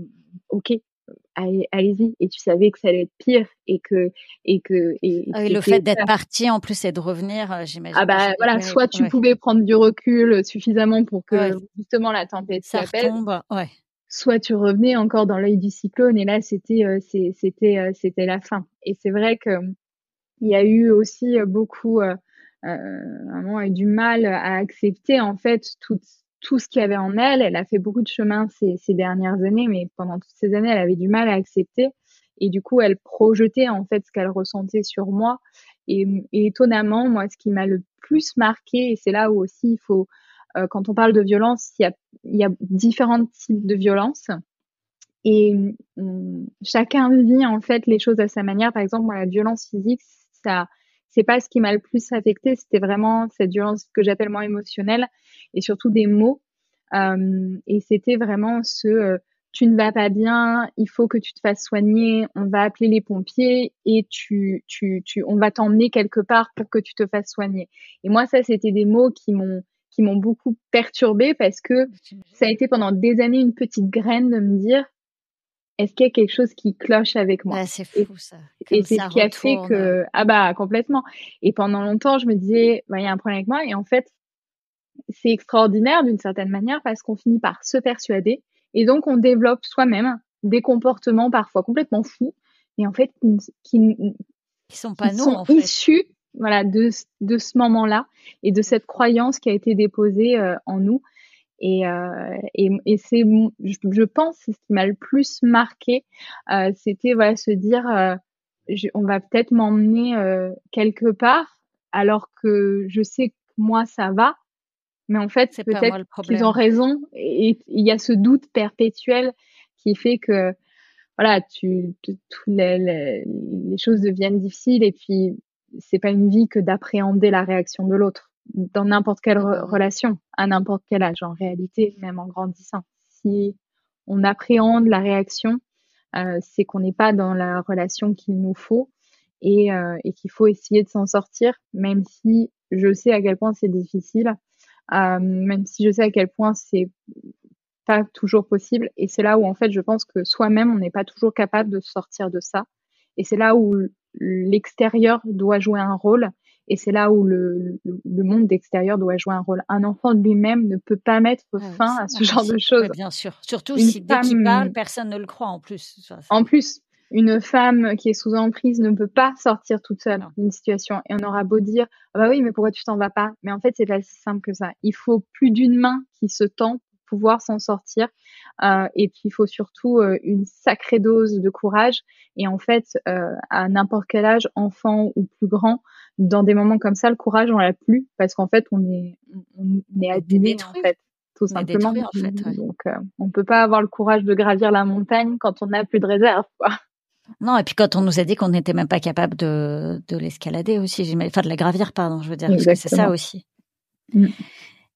Ok, allez-y. Et tu savais que ça allait être pire et que et que et, ah le fait d'être parti en plus et de revenir, euh, j'imagine. Ah bah voilà, soit tu pouvais prendre du recul suffisamment pour que justement la tempête s'appelle. Ouais soit tu revenais encore dans l'œil du cyclone et là c'était euh, c'était euh, c'était la fin. Et c'est vrai que il y a eu aussi beaucoup euh, vraiment du mal à accepter en fait tout tout ce qu'il y avait en elle. Elle a fait beaucoup de chemin ces, ces dernières années mais pendant toutes ces années elle avait du mal à accepter. Et du coup elle projetait en fait ce qu'elle ressentait sur moi. Et, et étonnamment moi ce qui m'a le plus marqué et c'est là où aussi il faut euh, quand on parle de violence, il y a, différents types de violence. Et hum, chacun vit en fait les choses à sa manière. Par exemple, moi, la violence physique, ça, c'est pas ce qui m'a le plus affecté. C'était vraiment cette violence que j'appelle moi émotionnelle et surtout des mots. Euh, et c'était vraiment ce euh, tu ne vas pas bien, il faut que tu te fasses soigner, on va appeler les pompiers et tu, tu, tu, on va t'emmener quelque part pour que tu te fasses soigner. Et moi, ça, c'était des mots qui m'ont, qui m'ont beaucoup perturbée parce que ça a été pendant des années une petite graine de me dire est-ce qu'il y a quelque chose qui cloche avec moi? C'est fou ça. et c'est ce qui a fait que ah bah complètement. Et pendant longtemps, je me disais bah, il y a un problème avec moi et en fait c'est extraordinaire d'une certaine manière parce qu'on finit par se persuader et donc on développe soi-même des comportements parfois complètement fous et en fait qui, qui, sont pas nous, sont issus voilà, de, de ce moment-là et de cette croyance qui a été déposée euh, en nous. Et, euh, et, et c'est, je, pense, c'est ce qui m'a le plus marqué, euh, c'était voilà se dire, euh, on va peut-être m'emmener euh, quelque part, alors que je sais que moi ça va, mais en fait peut-être qu'ils ont raison. Et il y a ce doute perpétuel qui fait que voilà, tu, toutes les, les, les, choses deviennent difficiles et puis c'est pas une vie que d'appréhender la réaction de l'autre dans n'importe quelle relation, à n'importe quel âge en réalité, même en grandissant. Si on appréhende la réaction, euh, c'est qu'on n'est pas dans la relation qu'il nous faut et, euh, et qu'il faut essayer de s'en sortir, même si je sais à quel point c'est difficile, euh, même si je sais à quel point c'est pas toujours possible. Et c'est là où en fait je pense que soi-même on n'est pas toujours capable de sortir de ça. Et c'est là où l'extérieur doit jouer un rôle et c'est là où le, le monde extérieur doit jouer un rôle. Un enfant de lui-même ne peut pas mettre fin à ce genre de choses. bien sûr. Surtout si dès qu'il parle, personne ne le croit en plus. en plus, une femme qui est sous emprise ne peut pas sortir toute seule d'une situation. Et on aura beau dire, ah bah oui, mais pourquoi tu t'en vas pas? Mais en fait, c'est pas si simple que ça. Il faut plus d'une main qui se tend pouvoir s'en sortir. Euh, et puis il faut surtout euh, une sacrée dose de courage. Et en fait, euh, à n'importe quel âge, enfant ou plus grand, dans des moments comme ça, le courage on l'a plus parce qu'en fait on est on, est abîmé en fait tout simplement. en fait, Donc on peut pas avoir le courage de gravir la montagne quand on n'a plus de réserve. Quoi. Non, et puis quand on nous a dit qu'on n'était même pas capable de, de l'escalader aussi, enfin de la gravir, pardon, je veux dire, parce que c'est ça aussi. Mm.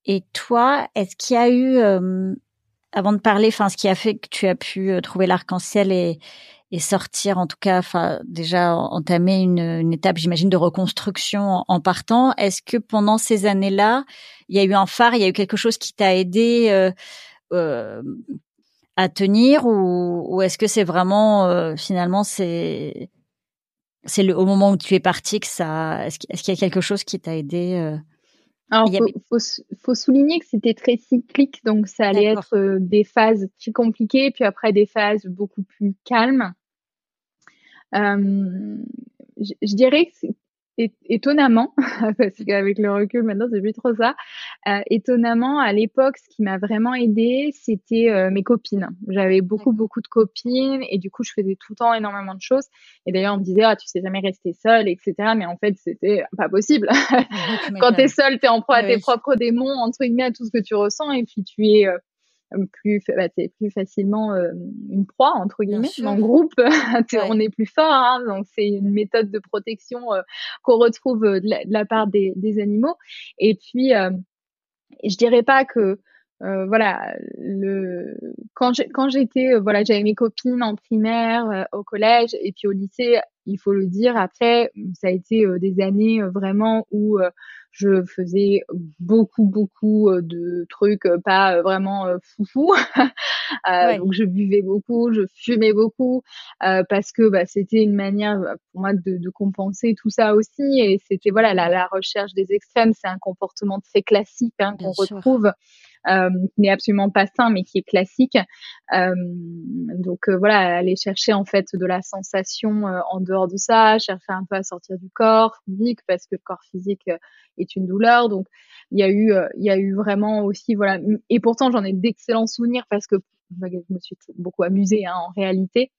Et toi, est-ce qu'il y a eu, euh, avant de parler, enfin, ce qui a fait que tu as pu euh, trouver l'arc-en-ciel et, et sortir, en tout cas, enfin, déjà entamer une, une étape, j'imagine, de reconstruction en, partant. Est-ce que pendant ces années-là, il y a eu un phare, il y a eu quelque chose qui t'a aidé euh, euh, à tenir, ou, ou est-ce que c'est vraiment, euh, finalement, c'est c'est au moment où tu es parti que ça, est-ce qu'il y a quelque chose qui t'a aidé alors, il faut, faut, souligner que c'était très cyclique, donc ça allait être euh, des phases très compliquées, puis après des phases beaucoup plus calmes. Euh, je, je, dirais que étonnamment, parce qu'avec le recul maintenant c'est plus trop ça, euh, étonnamment à l'époque ce qui m'a vraiment aidé c'était euh, mes copines. J'avais beaucoup beaucoup de copines et du coup je faisais tout le temps énormément de choses. Et d'ailleurs on me disait ah tu sais jamais rester seule etc. Mais en fait c'était pas possible. Quand t'es seule t'es en proie à tes propres démons entre guillemets à tout ce que tu ressens et puis tu es euh, plus bah, plus facilement euh, une proie entre guillemets en groupe. On est plus fort hein, donc c'est une méthode de protection euh, qu'on retrouve euh, de la, part des, des, animaux. Et puis je dirais pas que voilà le quand quand j'étais voilà j'avais mes copines en primaire au collège et puis au lycée il faut le dire. Après, ça a été des années vraiment où je faisais beaucoup, beaucoup de trucs pas vraiment foufou. euh, Donc, je buvais beaucoup, je fumais beaucoup parce que bah, c'était une manière pour moi de, de, compenser tout ça aussi. Et c'était voilà la, la, recherche des extrêmes, c'est un comportement très classique hein, qu'on retrouve euh, qui n'est absolument pas sain, mais qui est classique. Euh, donc euh, voilà, aller chercher en fait de la sensation en dehors de ça, chercher un peu à sortir du corps physique parce que le corps physique est une douleur. Donc il y a eu, il y a eu vraiment aussi voilà. Et pourtant j'en ai d'excellents souvenirs parce que je me suis beaucoup amusée hein, en réalité.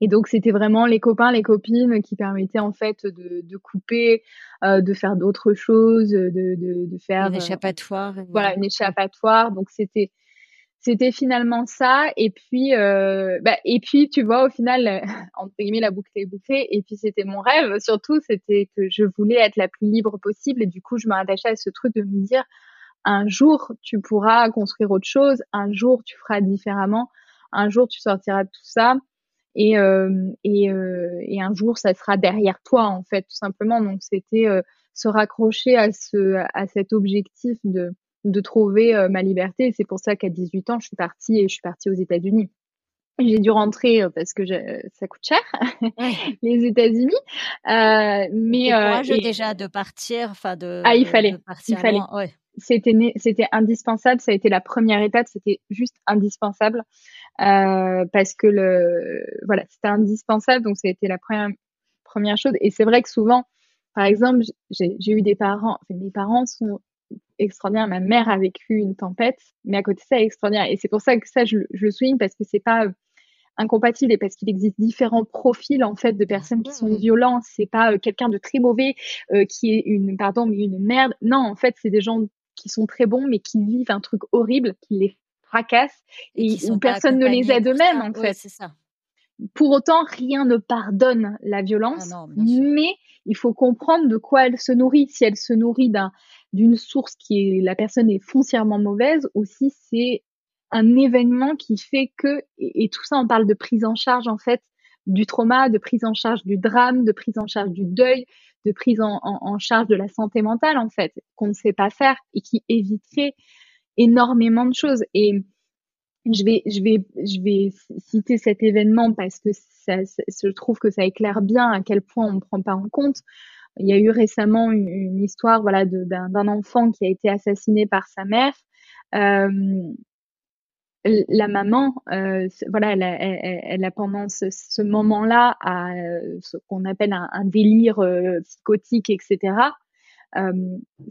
Et donc c'était vraiment les copains, les copines qui permettaient en fait de, de couper, euh, de faire d'autres choses, de, de, de faire une euh, échappatoire. voilà, une échappatoire. Donc c'était c'était finalement ça. Et puis euh, bah, et puis tu vois au final entre guillemets la boucle est bouclée. Et puis c'était mon rêve surtout, c'était que je voulais être la plus libre possible. Et du coup je me rattachais à ce truc de me dire un jour tu pourras construire autre chose, un jour tu feras différemment, un jour tu sortiras de tout ça et euh, et, euh, et un jour ça sera derrière toi en fait tout simplement donc c'était euh, se raccrocher à ce à cet objectif de de trouver ma liberté c'est pour ça qu'à 18 ans je suis partie et je suis partie aux États-Unis j'ai dû rentrer parce que ça coûte cher, les États-Unis. Euh, mais courageux déjà de partir, enfin de. Ah, il fallait. il fallait. Ouais. C'était c'était indispensable. Ça a été la première étape. C'était juste indispensable. Euh, parce que le voilà c'était indispensable donc ça a été la première première chose. Et c'est vrai que souvent par exemple j'ai eu des parents enfin, mes parents sont extraordinaires. Ma mère a vécu une tempête mais à côté de ça extraordinaire. Et c'est pour ça que ça je, je le souligne parce que c'est pas euh, incompatible et parce qu'il existe différents profils en fait de personnes qui sont violentes. C'est pas euh, quelqu'un de très mauvais euh, qui est une pardon mais une merde. Non en fait c'est des gens qui sont très bons mais qui vivent un truc horrible qui les fracassent et, où personne ne les aide eux-mêmes en fait. Ça. Pour autant, rien ne pardonne la violence, ah mais il faut comprendre de quoi elle se nourrit. Si elle se nourrit d'une source qui est la personne est foncièrement mauvaise, aussi c'est un événement qui fait que et, tout ça on parle de prise en charge en fait du trauma, de prise en charge du drame, de prise en charge du deuil, de prise en, en charge de la santé mentale en fait qu'on ne sait pas faire et qui éviterait énormément de choses. Et je vais, je vais, je vais citer cet événement parce que ça, je trouve que ça éclaire bien à quel point on ne prend pas en compte. Il y a eu récemment une, histoire, voilà, d'un enfant qui a été assassiné par sa mère. Euh, la maman, euh, voilà, elle a, elle, a, pendant ce, moment-là à ce qu'on appelle un, délire euh, psychotique, etc. Euh,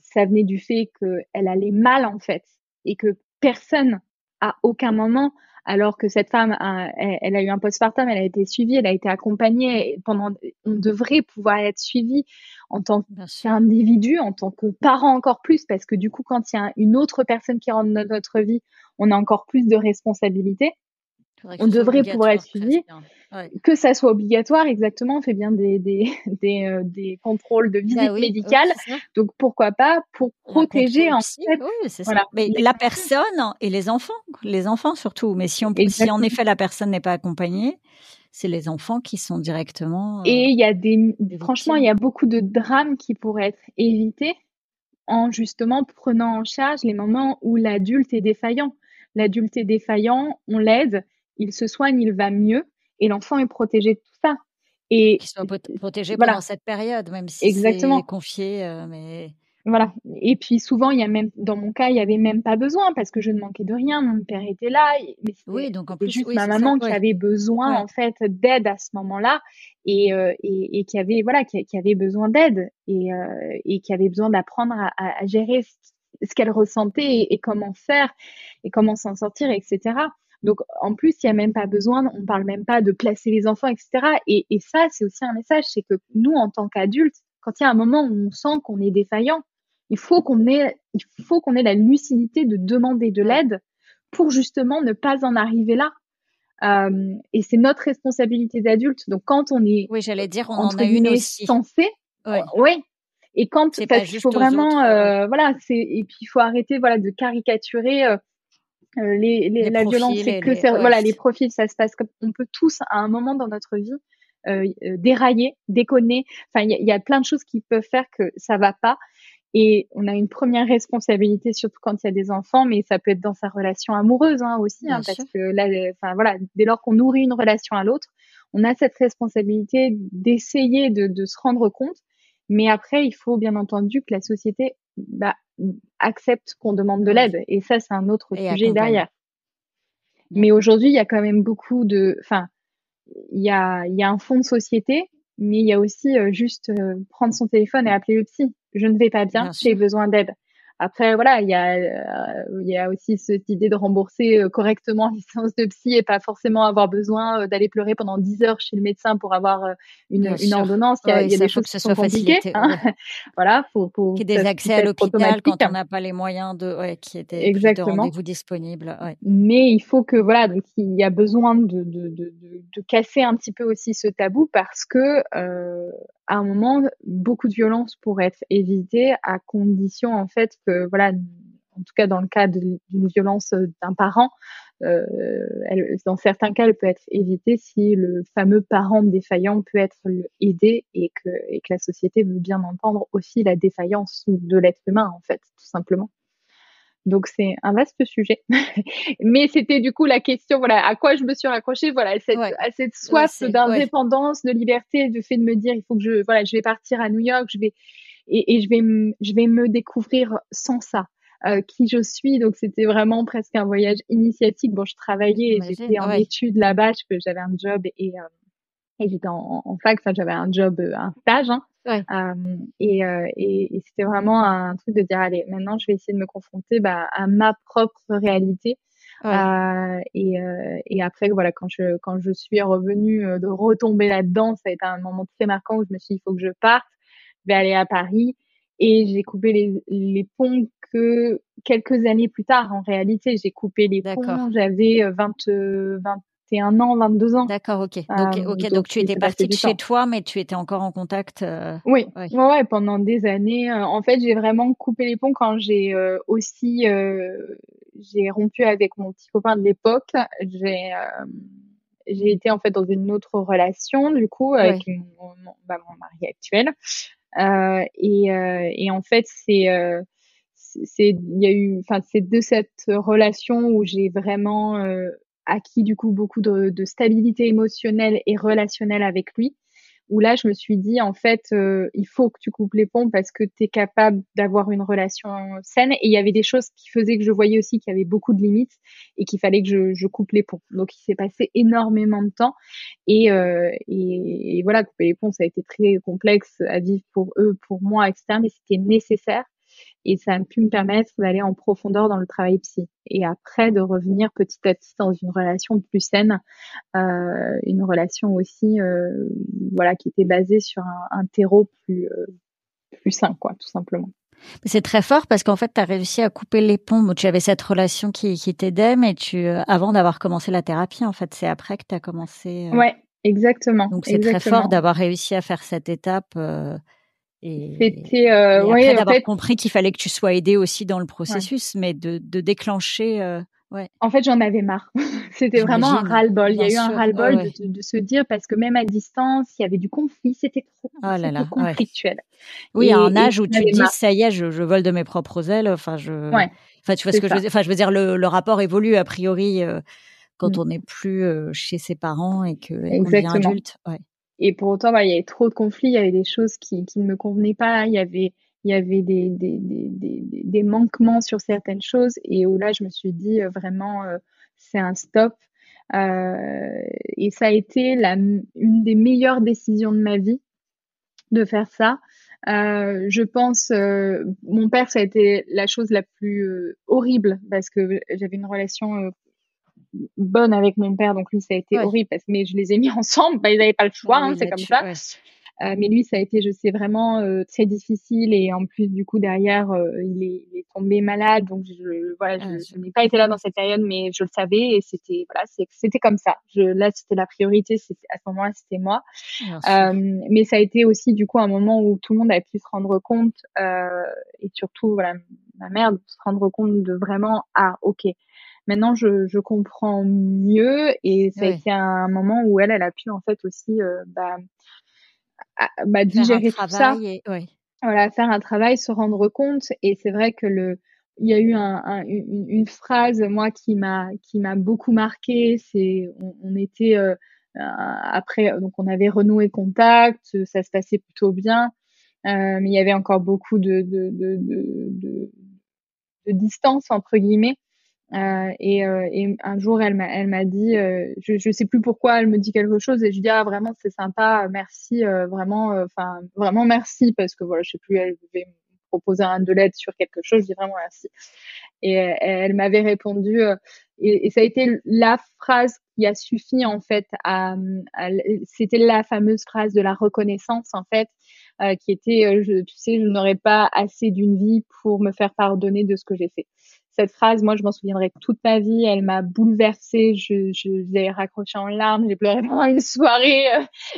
ça venait du fait qu'elle allait mal en fait et que personne à aucun moment, alors que cette femme, a, elle, a eu un postpartum, elle a été suivie, elle a été accompagnée pendant, on devrait pouvoir être suivi en tant qu'individu, en tant que parent encore plus, parce que du coup, quand il y a une autre personne qui rentre dans notre vie, on a encore plus de responsabilités on devrait pouvoir être suivi. Que ça soit obligatoire, exactement. On fait bien des, des, des, euh, des contrôles de visite bah médicale. Donc pourquoi pas pour protéger en fait. voilà. Mais la personne et les enfants, les enfants surtout. Mais si, on, si en effet la personne n'est pas accompagnée, c'est les enfants qui sont directement. Euh, et il y a des, franchement, il y a beaucoup de drames qui pourraient être évités en justement prenant en charge les moments où l'adulte est défaillant. L'adulte est défaillant, on l'aide il se soigne, il va mieux, et l'enfant est protégé de tout ça. Et qu'il soit protégé pendant cette période, même si c'est confié, euh, mais voilà. Et puis souvent, il y a même, dans mon cas, il y avait même pas besoin parce que je ne manquais de rien. Mon père était là. Mais oui, donc en plus, juste ma maman qui avait besoin en fait d'aide à ce moment-là et, euh, et, et, qui avait voilà qui, qui avait besoin d'aide et, euh, et qui avait besoin d'apprendre à, à, gérer ce qu'elle ressentait et, comment faire et comment s'en sortir, etc. Donc, en plus, il n'y a même pas besoin, on parle même pas de placer les enfants, etc. Et, et ça, c'est aussi un message, c'est que nous, en tant qu'adultes, quand il y a un moment où on sent qu'on est défaillant, il faut qu'on ait, il faut qu'on ait la lucidité de demander de l'aide pour justement ne pas en arriver là. Euh, et c'est notre responsabilité d'adulte. Donc, quand on est, oui, j'allais dire, on en a une aussi. Censé, oui. oui. Et quand, parce qu'il faut vraiment, euh, voilà, c'est, et puis il faut arrêter, voilà, de caricaturer. Euh, euh, les, les, la violence, c'est que voilà, les profils, ça se passe comme on peut tous à un moment dans notre vie dérailler, déconner. Enfin, il y, a plein de choses qui peuvent faire que ça va pas. Et on a une première responsabilité, surtout quand il y a des enfants, mais ça peut être dans sa relation amoureuse hein, aussi, hein, parce que là, enfin voilà, dès lors qu'on nourrit une relation à l'autre, on a cette responsabilité d'essayer de, de, se rendre compte. Mais après, il faut bien entendu que la société bah, accepte qu'on demande de l'aide, et ça, c'est un autre sujet derrière. Mais aujourd'hui, il y a quand même beaucoup de, enfin, il y a, il y a un fond de société, mais il y a aussi euh, juste euh, prendre son téléphone et appeler le psy. Je ne vais pas bien, j'ai besoin d'aide. Après, voilà, il y a, euh, il y a aussi cette idée de rembourser euh, correctement les séances de psy et pas forcément avoir besoin euh, d'aller pleurer pendant 10 heures chez le médecin pour avoir une, une ordonnance. Il y a, il y a des choses qui sont compliquées. Hein. voilà, faut, faut qu'il y ait des accès à l'hôpital quand on n'a pas les moyens de, ouais, qui étaient Exactement. de rendez-vous disponibles. Ouais. Mais il faut que, voilà, donc il y a besoin de, de, de, de, casser un petit peu aussi ce tabou parce que euh, à un moment, beaucoup de violences pourraient être évitées à condition, en fait, que, voilà, en tout cas dans le cas d'une violence d'un parent, euh, elle, dans certains cas, elle peut être évitée si le fameux parent défaillant peut être aidé et que, et que la société veut bien entendre aussi la défaillance de l'être humain, en fait, tout simplement. Donc c'est un vaste sujet. Mais c'était du coup la question, voilà, à quoi je me suis raccrochée, voilà, cette, à cette soif d'indépendance, de liberté, de fait de me dire, il faut que je, voilà, je vais partir à New York, je vais et, et je vais, je vais me découvrir sans ça. Euh, qui je suis. Donc c'était vraiment presque un voyage initiatique. Bon, je travaillais, j'étais en études là-bas, j'avais un job et, euh, et j'étais en, en, fac. Enfin, j'avais un job, euh, un stage. Hein. Euh, et, euh, et, et c'était vraiment un truc de dire allez, maintenant je vais essayer de me confronter bah, à ma propre réalité. Euh, et, euh, et après voilà quand je quand je suis revenue euh, de retomber là-dedans, ça a été un moment très marquant où je me suis dit il faut que je parte, je vais aller à Paris. Et j'ai coupé les, les ponts que quelques années plus tard en réalité. J'ai coupé les ponts. J'avais 20 20 un ans, 22 ans. D'accord, ok. Donc, euh, ok, donc, tu étais partie de chez toi, mais tu étais encore en contact. Euh, oui, ouais. ouais. pendant des années. Euh, en fait, j'ai vraiment coupé les ponts quand j'ai aussi j'ai rompu avec mon petit copain de l'époque. J'ai j'ai été en fait dans une autre relation du coup avec mon, bah, mon, mari actuel. et, et en fait, c'est c'est il y a eu enfin c'est de cette relation où j'ai vraiment acquis du coup beaucoup de, de, stabilité émotionnelle et relationnelle avec lui. Où là, je me suis dit, en fait, euh, il faut que tu coupes les ponts parce que tu es capable d'avoir une relation saine. Et il y avait des choses qui faisaient que je voyais aussi qu'il y avait beaucoup de limites et qu'il fallait que je, je, coupe les ponts. Donc, il s'est passé énormément de temps. Et, euh, et, voilà, couper les ponts, ça a été très complexe à vivre pour eux, pour moi, etc. Mais c'était nécessaire et ça a pu me permettre d'aller en profondeur dans le travail psy et après de revenir petit à petit dans une relation plus saine, euh, une relation aussi euh, voilà qui était basée sur un, un terreau plus euh, plus sain quoi tout simplement. C'est très fort parce qu'en fait, tu as réussi à couper les ponts. Tu avais cette relation qui, qui t'aidait, mais tu, avant d'avoir commencé la thérapie, en fait, c'est après que tu as commencé. Euh... Ouais, exactement. Donc, c'est très fort d'avoir réussi à faire cette étape. Euh, c'était euh, ouais, d'avoir fait... compris qu'il fallait que tu sois aidé aussi dans le processus, mais de, de déclencher. Euh, ouais. En fait, j'en avais marre. c'était vraiment un ras-le-bol. Il y a eu un ras-le-bol de, de, se dire parce que même à distance, il y avait du conflit. C'était trop oh là là, conflictuel. Oui, à un âge où tu dis ça y est, je, je, vole de mes propres ailes. Enfin, je. Enfin, tu vois ce que je veux dire? Enfin, je veux dire, le, le rapport évolue a priori euh, quand mm. on n'est plus euh, chez ses parents et que qu'on devient adulte. Ouais. Et pour autant, bah, il y avait trop de conflits, il y avait des choses qui, qui ne me convenaient pas, il y avait, il y avait des, des, des, des, manquements sur certaines choses. Et où là, je me suis dit euh, vraiment, euh, c'est un stop. Euh, et ça a été la, une des meilleures décisions de ma vie de faire ça. Euh, je pense, euh, mon père, ça a été la chose la plus horrible parce que j'avais une relation bonne avec mon père, donc lui ça a été horrible parce mais je les ai mis ensemble, bah, ils n'avaient pas le choix, hein, c'est comme ça. Euh, mais lui ça a été, je sais vraiment euh, très difficile et en plus du coup derrière euh, il, est, il, est, tombé malade, donc je, voilà, je, ah, je n'ai pas été là dans cette période, mais je le savais et c'était voilà, c'était comme ça. Je, là c'était la priorité, à ce moment-là c'était moi. mais ça a été aussi du coup un moment où tout le monde a pu se rendre compte et surtout voilà ma mère de se rendre compte de vraiment ah ok maintenant je, je comprends mieux et ça a été un moment où elle, elle a pu en fait aussi bah, bah, digérer tout ça. Et, Voilà, faire un travail, se rendre compte. Et c'est vrai que le, il y a eu un, une, une, phrase moi qui m'a qui m'a beaucoup marqué. C'est on, on, était euh, après donc on avait renoué contact, ça se passait plutôt bien, euh, mais il y avait encore beaucoup de de, de, de, de distance entre guillemets. Euh, et, euh, et, un jour, elle m'a, elle m'a dit, euh, je, je sais plus pourquoi, elle me dit quelque chose et je dis ah vraiment c'est sympa, merci, euh, vraiment, enfin vraiment merci parce que voilà, je sais plus, elle devait me proposer un de l'aide sur quelque chose, je dis vraiment merci. Et elle, m'avait répondu et, et, ça a été la phrase qui a suffi en fait à, à c'était la fameuse phrase de la reconnaissance en fait. qui était, je, tu sais, je n'aurais pas assez d'une vie pour me faire pardonner de ce que j'ai fait cette phrase, moi, je m'en souviendrai toute ma vie. Elle m'a bouleversée. Je, je l'ai raccrochée en larmes. J'ai pleuré pendant une soirée.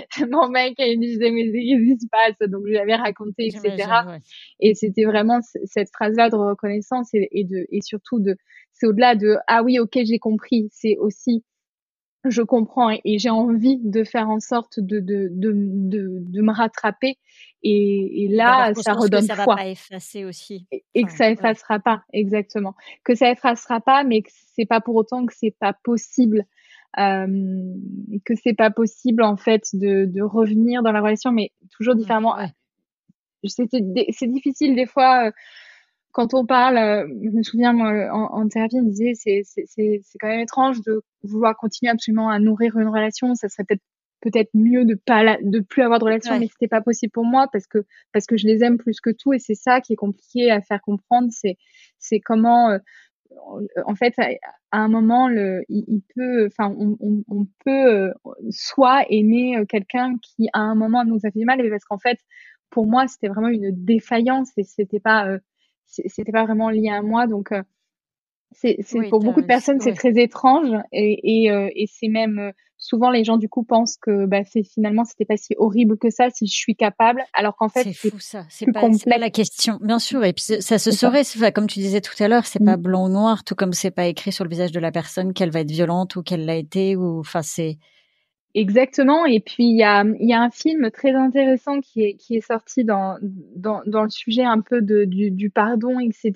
Mon mec, il me disait, mais qu'est-ce qui se passe? Donc, je lui avais raconté, etc. Et c'était vraiment cette phrase-là de reconnaissance et, et, de, et surtout de, c'est au-delà de, ah oui, ok, j'ai compris. C'est aussi, je comprends et, j'ai envie de faire en sorte de, de, de, de, de me rattraper et, et là, ça redonne que ça foi. va pas effacer aussi. Et, que ça effacera pas, exactement. Que ça effacera pas, mais que c'est pas pour autant que c'est pas possible. Euh, que c'est pas possible en fait de, de revenir dans la relation, mais toujours différemment. Ouais. C'est difficile des fois euh, quand on parle. Euh, je me souviens moi, en, en thérapie, on disait c'est c'est quand même étrange de vouloir continuer absolument à nourrir une relation. Ça serait peut-être peut-être mieux de pas de plus avoir de relation mais c'était pas possible pour moi parce que parce que je les aime plus que tout et c'est ça qui est compliqué à faire comprendre c'est c'est comment euh, en fait à, un moment le il, peut enfin on, on, on, peut euh, soit aimer euh, quelqu'un qui à un moment nous a fait du mal parce qu'en fait pour moi c'était vraiment une défaillance et c'était pas c'était pas vraiment lié à moi donc c'est pour beaucoup de personnes c'est très étrange et et, et c'est même souvent les gens du coup pensent que bah, c'est finalement c'était pas si horrible que ça si je suis capable alors qu'en fait c'est fou ça. C'est pas, pas, la question. Bien sûr et puis ça se saurait comme tu disais tout à l'heure c'est pas mmh. blanc ou noir tout comme c'est pas écrit sur le visage de la personne qu'elle va être violente ou qu'elle l'a été ou enfin c'est Exactement. Et puis il y a, y a un film très intéressant qui est, qui est sorti dans, dans, dans le sujet un peu de, du, du pardon, etc.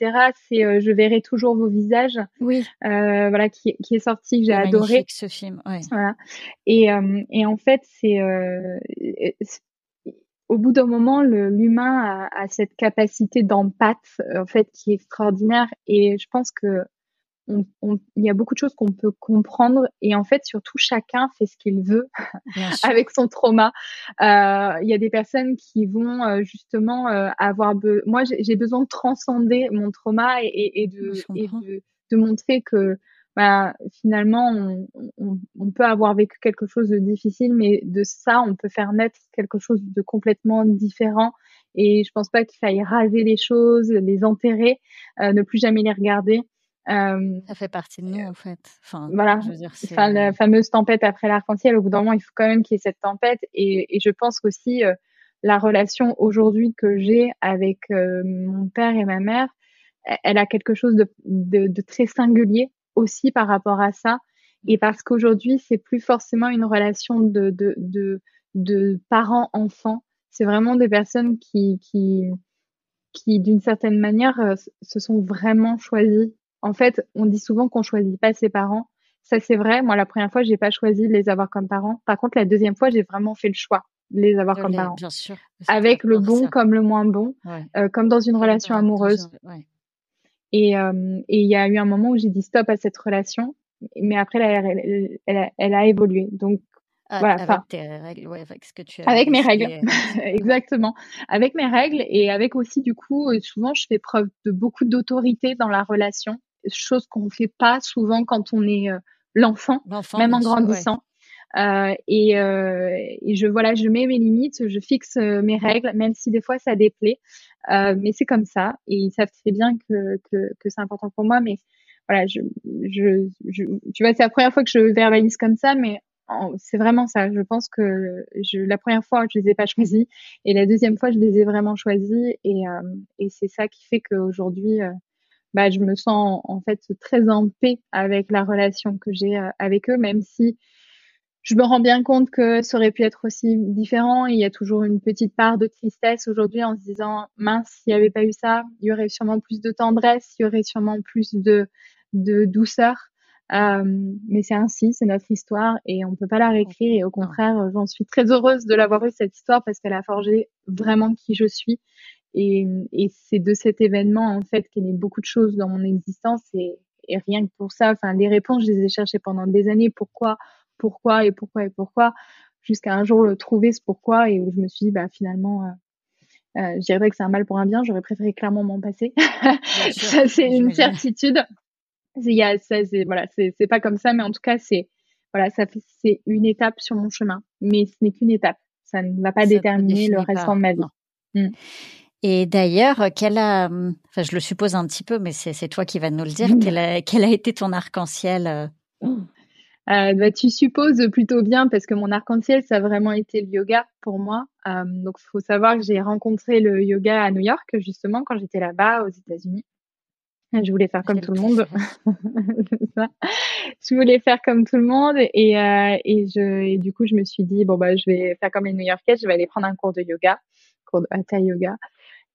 C'est euh, Je verrai toujours vos visages. Oui. Euh, voilà, qui, qui est sorti, que j'ai adoré. ce film. Ouais. Voilà. Et, euh, et en fait, c'est euh, au bout d'un moment, l'humain a, a, cette capacité d'empathie en fait qui est extraordinaire. Et je pense que on, on, il y a beaucoup de choses qu'on peut comprendre et en fait surtout chacun fait ce qu'il veut avec son trauma. Euh, il y a des personnes qui vont euh, justement euh, avoir be moi j'ai besoin de transcender mon trauma et, et, de, et de, de, montrer que bah, finalement on, on, on, peut avoir vécu quelque chose de difficile mais de ça on peut faire naître quelque chose de complètement différent et je pense pas qu'il faille raser les choses, les enterrer, euh, ne plus jamais les regarder. Euh, ça fait partie de nous en fait. Enfin, voilà. Je veux dire, enfin, la fameuse tempête après l'arc-en-ciel. Au bout d'un moment, il faut quand même qu'il y ait cette tempête. Et, et je pense qu'aussi euh, la relation aujourd'hui que j'ai avec euh, mon père et ma mère, e-, elle a quelque chose de, de, de, très singulier aussi par rapport à ça. Et parce qu'aujourd'hui, c'est plus forcément une relation de, de, de, de parents-enfants. C'est vraiment des personnes qui, qui, qui d'une certaine manière, se sont vraiment choisies en fait, on dit souvent qu'on choisit pas ses parents. Ça, c'est vrai. Moi, la première fois, j'ai pas choisi de les avoir comme parents. Par contre, la deuxième fois, j'ai vraiment fait le choix de les avoir comme parents. Bien sûr. Avec le bon comme le moins bon, euh, comme dans une relation amoureuse. Et euh, il y a eu un moment où j'ai dit stop à cette relation, mais après, elle, elle, elle, a évolué. Donc, ah, voilà, avec tes règles, ouais, avec ce que tu as Avec mes règles, exactement. Avec mes règles et avec aussi, du coup, euh, souvent, je fais preuve de beaucoup d'autorité dans la relation chose qu'on fait pas souvent quand on est euh, l'enfant, même en grandissant. Euh, et, euh, et, je voilà, je mets mes limites, je fixe euh, mes règles, même si des fois ça déplaît. Euh, mais c'est comme ça, et ils savent très bien que, que, que c'est important pour moi. Mais voilà, je, je, je tu vois, c'est la première fois que je verbalise comme ça, mais c'est vraiment ça. Je pense que je, la première fois, je les ai pas choisis, et la deuxième fois, je les ai vraiment choisis, et, euh, et c'est ça qui fait qu'aujourd'hui, bah, je me sens en fait très en paix avec la relation que j'ai avec eux, même si je me rends bien compte que ça aurait pu être aussi différent. Il y a toujours une petite part de tristesse aujourd'hui en se disant mince, s'il n'y avait pas eu ça, il y aurait sûrement plus de tendresse, il y aurait sûrement plus de, de douceur. Euh, mais c'est ainsi, c'est notre histoire et on peut pas la réécrire. Et au contraire, j'en suis très heureuse de l'avoir eu cette histoire parce qu'elle a forgé vraiment qui je suis. Et, et c'est de cet événement en fait qu'est né beaucoup de choses dans mon existence et, et rien que pour ça, enfin les réponses, je les ai cherchées pendant des années. Pourquoi pourquoi et pourquoi et pourquoi, jusqu'à un jour le trouver ce pourquoi et où je me suis dit, bah, finalement, euh, euh, je dirais que c'est un mal pour un bien, j'aurais préféré clairement m'en passer. ça, c'est une certitude. Il y a, ça, c'est, voilà, c'est, c'est pas comme ça, mais en tout cas, c'est, voilà, ça fait, c'est une étape sur mon chemin, mais ce n'est qu'une étape. Ça ne va pas déterminer le restant de ma vie. Et d'ailleurs, quel a, enfin, je le suppose un petit peu, mais c'est, c'est toi qui vas nous le dire, quel, a, quel a été ton arc-en-ciel euh? Euh, bah, tu supposes plutôt bien parce que mon arc-en-ciel, ça a vraiment été le yoga pour moi. Euh, donc, il faut savoir que j'ai rencontré le yoga à New York, justement, quand j'étais là-bas aux États-Unis. Je voulais faire comme tout le monde. je voulais faire comme tout le monde et, euh, et, je, et du coup, je me suis dit, bon, bah, je vais faire comme les New-Yorkais, je vais aller prendre un cours de yoga, cours de Hatha Yoga.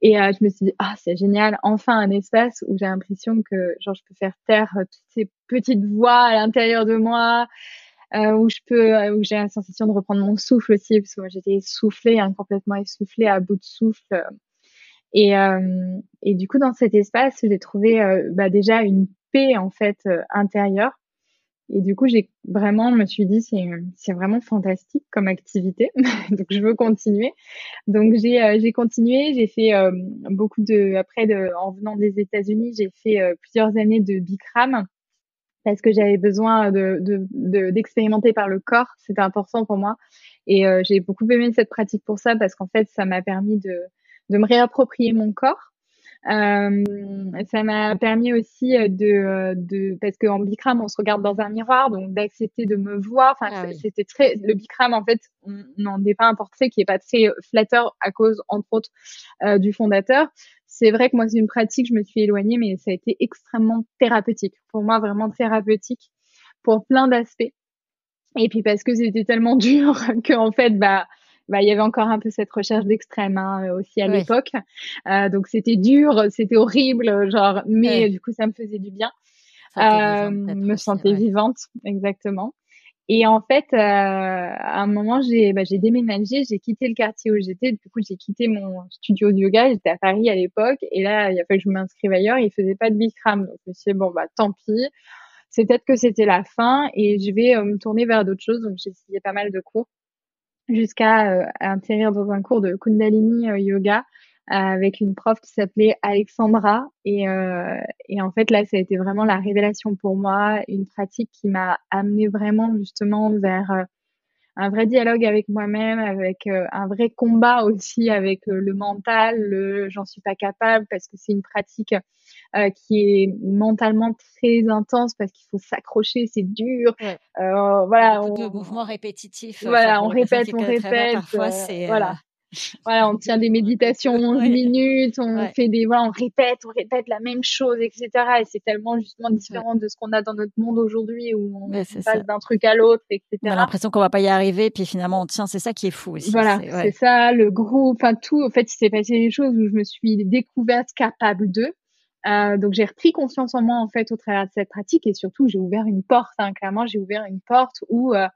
Et euh, je me suis dit, ah, c'est génial, enfin un espace où j'ai l'impression que genre je peux faire taire euh, toutes ces petites voix à l'intérieur de moi, euh, où je peux, euh, où j'ai la sensation de reprendre mon souffle aussi, parce que moi j'étais essoufflée, hein, complètement essoufflée, à bout de souffle. Et, et du coup, dans cet espace, j'ai trouvé bah, déjà une paix en fait intérieure et du coup, j'ai vraiment, me suis dit, c'est, c'est vraiment fantastique comme activité. Donc, je veux continuer. Donc, j'ai, euh, j'ai continué. J'ai fait euh, beaucoup de, après, de, en venant des États-Unis, j'ai fait euh, plusieurs années de Bikram parce que j'avais besoin de, de, d'expérimenter par le corps. C'était important pour moi. Et j'ai beaucoup aimé cette pratique pour ça parce qu'en fait, ça m'a permis de, de me réapproprier mon corps euh, ça m'a permis aussi euh, de, euh, de parce qu'en Bikram on se regarde dans un miroir, donc d'accepter de me voir. Enfin, ah c'était très le Bikram en fait, on n'en est pas un portrait qui est pas très flatteur à cause entre autres euh, du fondateur. C'est vrai que moi c'est une pratique, je me suis éloignée, mais ça a été extrêmement thérapeutique pour moi, vraiment thérapeutique pour plein d'aspects. Et puis parce que c'était tellement dur que en fait bah bah, il y avait encore un peu cette recherche d'extrême hein, euh, aussi à l'époque. Euh, donc c'était dur, c'était horrible, genre, mais du coup ça me faisait du bien. Euh, me sentais vivante, exactement. Et en fait, euh, à un moment, j'ai bah, déménagé, j'ai quitté le quartier où j'étais. Du coup, j'ai quitté mon studio de yoga. J'étais à Paris à l'époque. Et là, il a fallu que je m'inscrive ailleurs. Il faisait pas de Bikram. Donc, je me suis dit, bon, bah, tant pis. C'est peut-être que c'était la fin et je vais me tourner vers d'autres choses. Donc, j'ai essayé pas mal de cours jusqu'à euh, atterrir dans un cours de Kundalini euh, Yoga euh, avec une prof qui s'appelait Alexandra. Et, et en fait, là, ça a été vraiment la révélation pour moi, une pratique qui m'a amené vraiment justement vers un vrai dialogue avec moi-même, avec un vrai combat aussi avec le mental, le j'en suis pas capable parce que c'est une pratique euh, qui est mentalement très intense parce qu'il faut s'accrocher, c'est dur. Euh, voilà, on, de mouvements répétitifs. Voilà, on répète, on répète. Parfois, euh, c'est voilà. voilà, on tient des méditations 11 minutes, on fait des, voilà, on répète, on répète la même chose, etc. Et c'est tellement justement différent de ce qu'on a dans notre monde aujourd'hui où on passe d'un truc à l'autre, etc. On a l'impression qu'on va pas y arriver, puis finalement on tient. C'est ça qui est fou aussi. Voilà, c'est ça, le groupe, enfin tout. En fait, il s'est passé des choses où je me suis découverte capable de. Euh, donc j'ai repris confiance en moi en fait au travers de cette pratique et surtout j'ai ouvert une porte. Hein, clairement, j'ai ouvert une porte où euh,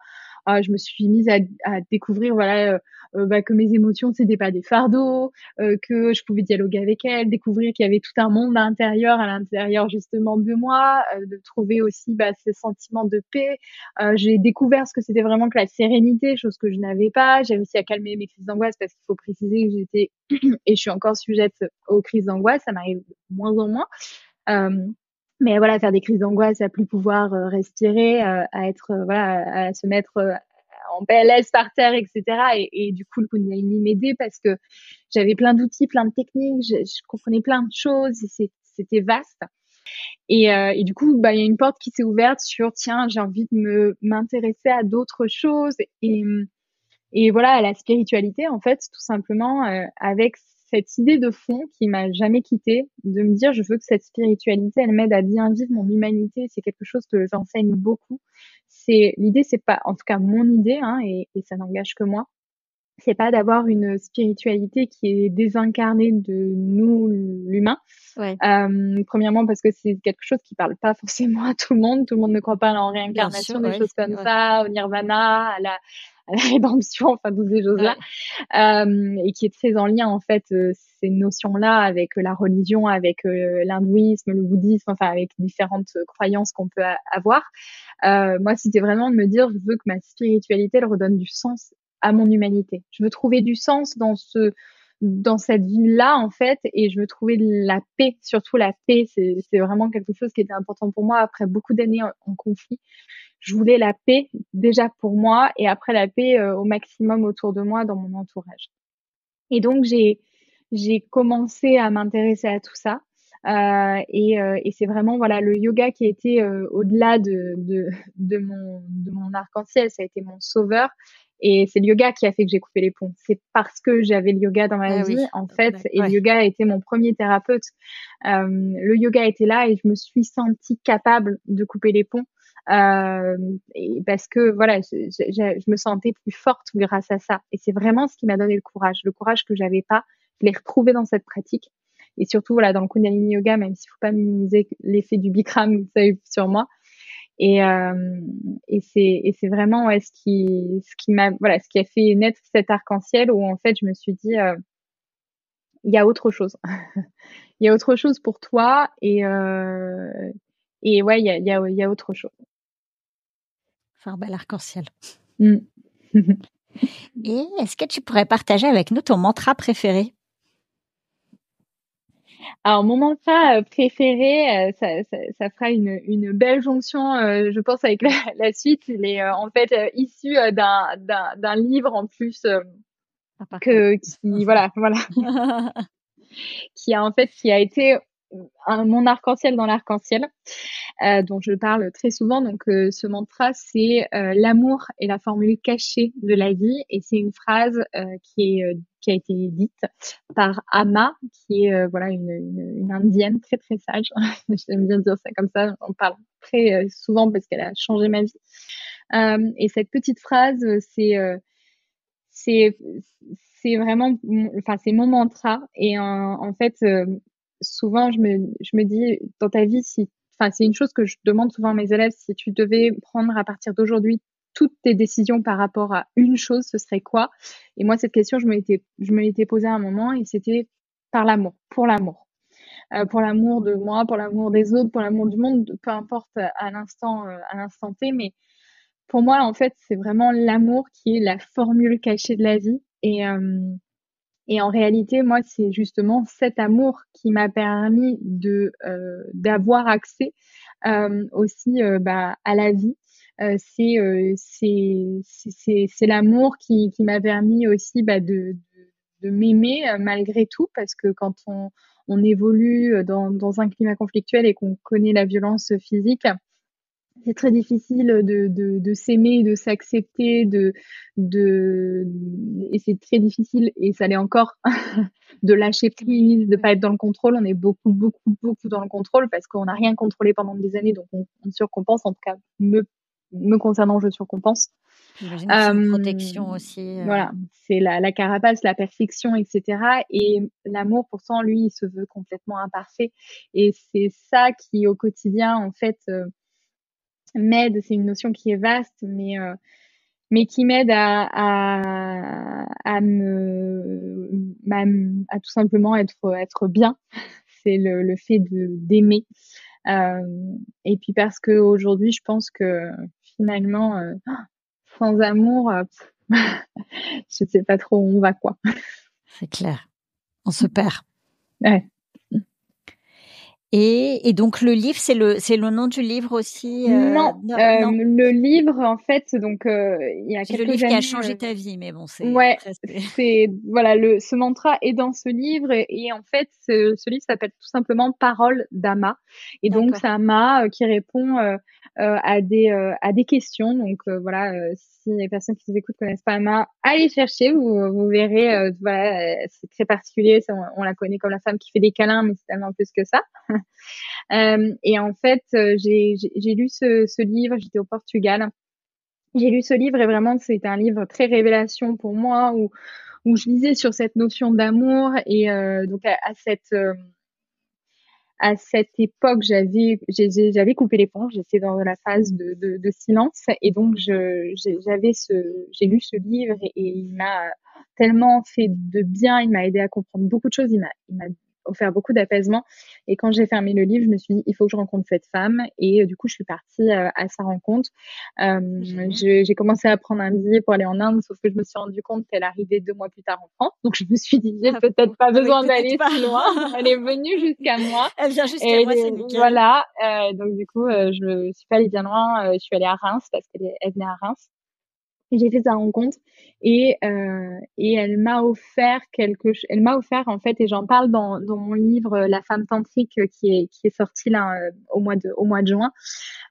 je me suis mise à, à découvrir voilà euh, euh, bah, que mes émotions c'était pas des fardeaux, que je pouvais dialoguer avec elles, découvrir qu'il y avait tout un monde intérieur à l'intérieur justement de moi, de trouver aussi bah, ce sentiment de paix. j'ai découvert ce que c'était vraiment que la sérénité, chose que je n'avais pas. J'ai réussi à calmer mes crises d'angoisse parce qu'il faut préciser que j'étais et je suis encore sujette aux crises d'angoisse, ça m'arrive moins en moins. Euh, mais voilà, faire des crises d'angoisse, à plus pouvoir euh, respirer, euh, à être, euh, voilà, à se mettre en PLS par terre, etc. Et, du coup, le Kundalini m'aidait parce que j'avais plein d'outils, plein de techniques, je, comprenais plein de choses, c'était vaste. Et, et, du coup, bah, il y a une porte qui s'est ouverte sur, tiens, j'ai envie de me m'intéresser à d'autres choses et, et voilà, à la spiritualité, en fait, tout simplement, euh, avec cette idée de fond qui m'a jamais quittée, de me dire je veux que cette spiritualité, elle m'aide à bien vivre mon humanité. C'est quelque chose que j'enseigne beaucoup. C'est l'idée, c'est pas, en tout cas mon idée, hein, et, et ça n'engage que moi c'est pas d'avoir une spiritualité qui est désincarnée de nous l'humain. Ouais. Euh, premièrement parce que c'est quelque chose qui parle pas forcément à tout le monde. Tout le monde ne croit pas en réincarnation, des choses comme ça, au nirvana, à la, à la rédemption, enfin toutes ces choses-là, euh, et qui est très en lien en fait euh, ces notions-là avec la religion, avec euh, l'hindouisme, le bouddhisme, enfin avec différentes croyances qu'on peut avoir. Euh, moi, c'était vraiment de me dire, je veux que ma spiritualité elle redonne du sens à mon humanité. Je veux trouver du sens dans ce dans cette vie-là en fait et je veux trouver la paix, surtout la paix, c'est vraiment quelque chose qui était important pour moi après beaucoup d'années en, conflit. Je voulais la paix déjà pour moi et après la paix euh, au maximum autour de moi dans mon entourage. Et donc j'ai j'ai commencé à m'intéresser à tout ça. Euh, et, euh, et c'est vraiment voilà le yoga qui a été euh, au-delà de, de, de, mon, de mon arc-en-ciel, ça a été mon sauveur. Et c'est le yoga qui a fait que j'ai coupé les ponts. C'est parce que j'avais le yoga dans ma ah vie, en fait, et le yoga a été mon premier thérapeute. Euh, le yoga était là et je me suis sentie capable de couper les ponts. Euh, parce que voilà, je, je, je, me sentais plus forte grâce à ça. Et c'est vraiment ce qui m'a donné le courage, le courage que j'avais pas. Je l'ai retrouvé dans cette pratique. Et surtout voilà, dans le Kundalini Yoga, même s'il faut pas minimiser l'effet du Bikram a eu sur moi, et, euh, et c'est vraiment ouais, ce qui ce qui m'a voilà ce qui a fait naître cet arc-en-ciel où en fait je me suis dit euh, il y a autre chose il y a autre chose pour toi et euh, et ouais il y a il y a, y a autre chose enfin un bel arc-en-ciel mmh. et est-ce que tu pourrais partager avec nous ton mantra préféré? Alors mon mantra euh, préféré, euh, ça, ça, ça, fera une, une belle jonction, euh, je pense, avec la, la suite. Il est en fait issu d'un, d'un, d'un livre en plus que qui voilà voilà qui a en fait qui a été un, mon arc-en-ciel dans l'arc-en-ciel, euh, dont je parle très souvent. Donc, euh, ce mantra, c'est euh, l'amour est la formule cachée de la vie, et c'est une phrase euh, qui est qui a été dite par Ama, qui est voilà une, une, une, indienne très très sage. J'aime bien dire ça comme ça. On parle très souvent parce qu'elle a changé ma vie. et cette petite phrase, c'est c'est c'est vraiment, enfin c'est mon mantra. Et en fait, souvent, je me, dis, dans ta vie, si, enfin, c'est une chose que je demande souvent à mes élèves, si tu devais prendre à partir d'aujourd'hui toutes tes décisions par rapport à une chose, ce serait quoi? Et moi, cette question, je me l'étais, posée à un moment et c'était par l'amour, pour l'amour. Euh, pour l'amour de moi, pour l'amour des autres, pour l'amour du monde, peu importe à l'instant, euh, à l'instant T, mais pour moi, en fait, c'est vraiment l'amour qui est la formule cachée de la vie. Et, euh, et en réalité, moi, c'est justement cet amour qui m'a permis de euh, d'avoir accès euh, aussi euh, bah, à la vie. Euh, c'est c'est c'est l'amour qui qui m'a permis aussi bah, de de, de m'aimer malgré tout parce que quand on on évolue dans, dans un climat conflictuel et qu'on connaît la violence physique, c'est très difficile de, de, de s'aimer, de s'accepter, de, de, et c'est très difficile, et ça l'est encore, de lâcher prise, de pas être dans le contrôle. On est beaucoup, beaucoup, beaucoup dans le contrôle parce qu'on n'a rien contrôlé pendant des années, donc on, on, surcompense. En tout cas, me, me concernant, je surcompense. Euh, protection aussi. Euh... Voilà, c'est la, la carapace, la perfection, etc. Et l'amour, pourtant, lui, il se veut complètement imparfait. Et c'est ça qui, au quotidien, en fait, euh, m'aide, c'est une notion qui est vaste, mais euh, mais qui m'aide à, à, à me à, à, tout simplement être être bien. C'est le, le fait de d'aimer. Euh, et puis parce que aujourd'hui, je pense que finalement, euh, sans amour, je sais pas trop où on va quoi. C'est clair, on se perd. Ouais. Et, et, donc le livre, c'est le c'est le nom du livre aussi. Euh, non, euh, le livre en fait, donc euh, il y a quelques le livre qui a changé ta vie, mais bon, c'est ouais, c'est voilà le ce mantra est dans ce livre et, en fait ce, ce livre s'appelle tout simplement Parole d'Ama et donc c'est Ama qui répond à des à des questions. Donc voilà, si les personnes qui nous écoutent connaissent pas Ama, allez chercher, vous vous verrez. voilà, c'est très particulier. On, on, la connaît comme la femme qui fait des câlins, mais c'est tellement plus que ça. Euh, et en fait, euh, j'ai lu ce, livre, j'étais au Portugal. J'ai lu ce livre et vraiment, c'était un livre très révélation pour moi où, je lisais sur cette notion d'amour et euh, donc à, cette à cette époque, j'avais j'avais coupé les ponts, j'étais dans la phase de, silence et donc j'avais ce j'ai lu ce livre et, et il m'a tellement fait de bien, il m'a aidé à comprendre beaucoup de choses, il m'a offert beaucoup d'apaisement. Et quand j'ai fermé le livre, je me suis dit, il faut que je rencontre cette femme. Et euh, du coup, je suis partie euh, à sa rencontre. Euh, j'ai commencé à prendre un billet pour aller en Inde, sauf que je me suis rendu compte qu'elle arrivait deux mois plus tard en France. Donc, je me suis dit, j'ai ah, peut-être pas besoin d'aller si loin. Elle est venue jusqu'à moi. Elle vient jusqu'à moi, c'est nickel. Voilà. Euh, donc, du coup, je suis pas allée bien loin. je suis allée à Reims parce qu'elle venait à Reims j'ai fait sa rencontre et euh, et elle m'a offert quelque elle m'a offert en fait et j'en parle dans dans mon livre La femme tantrique qui est qui est sorti là euh, au mois de au mois de juin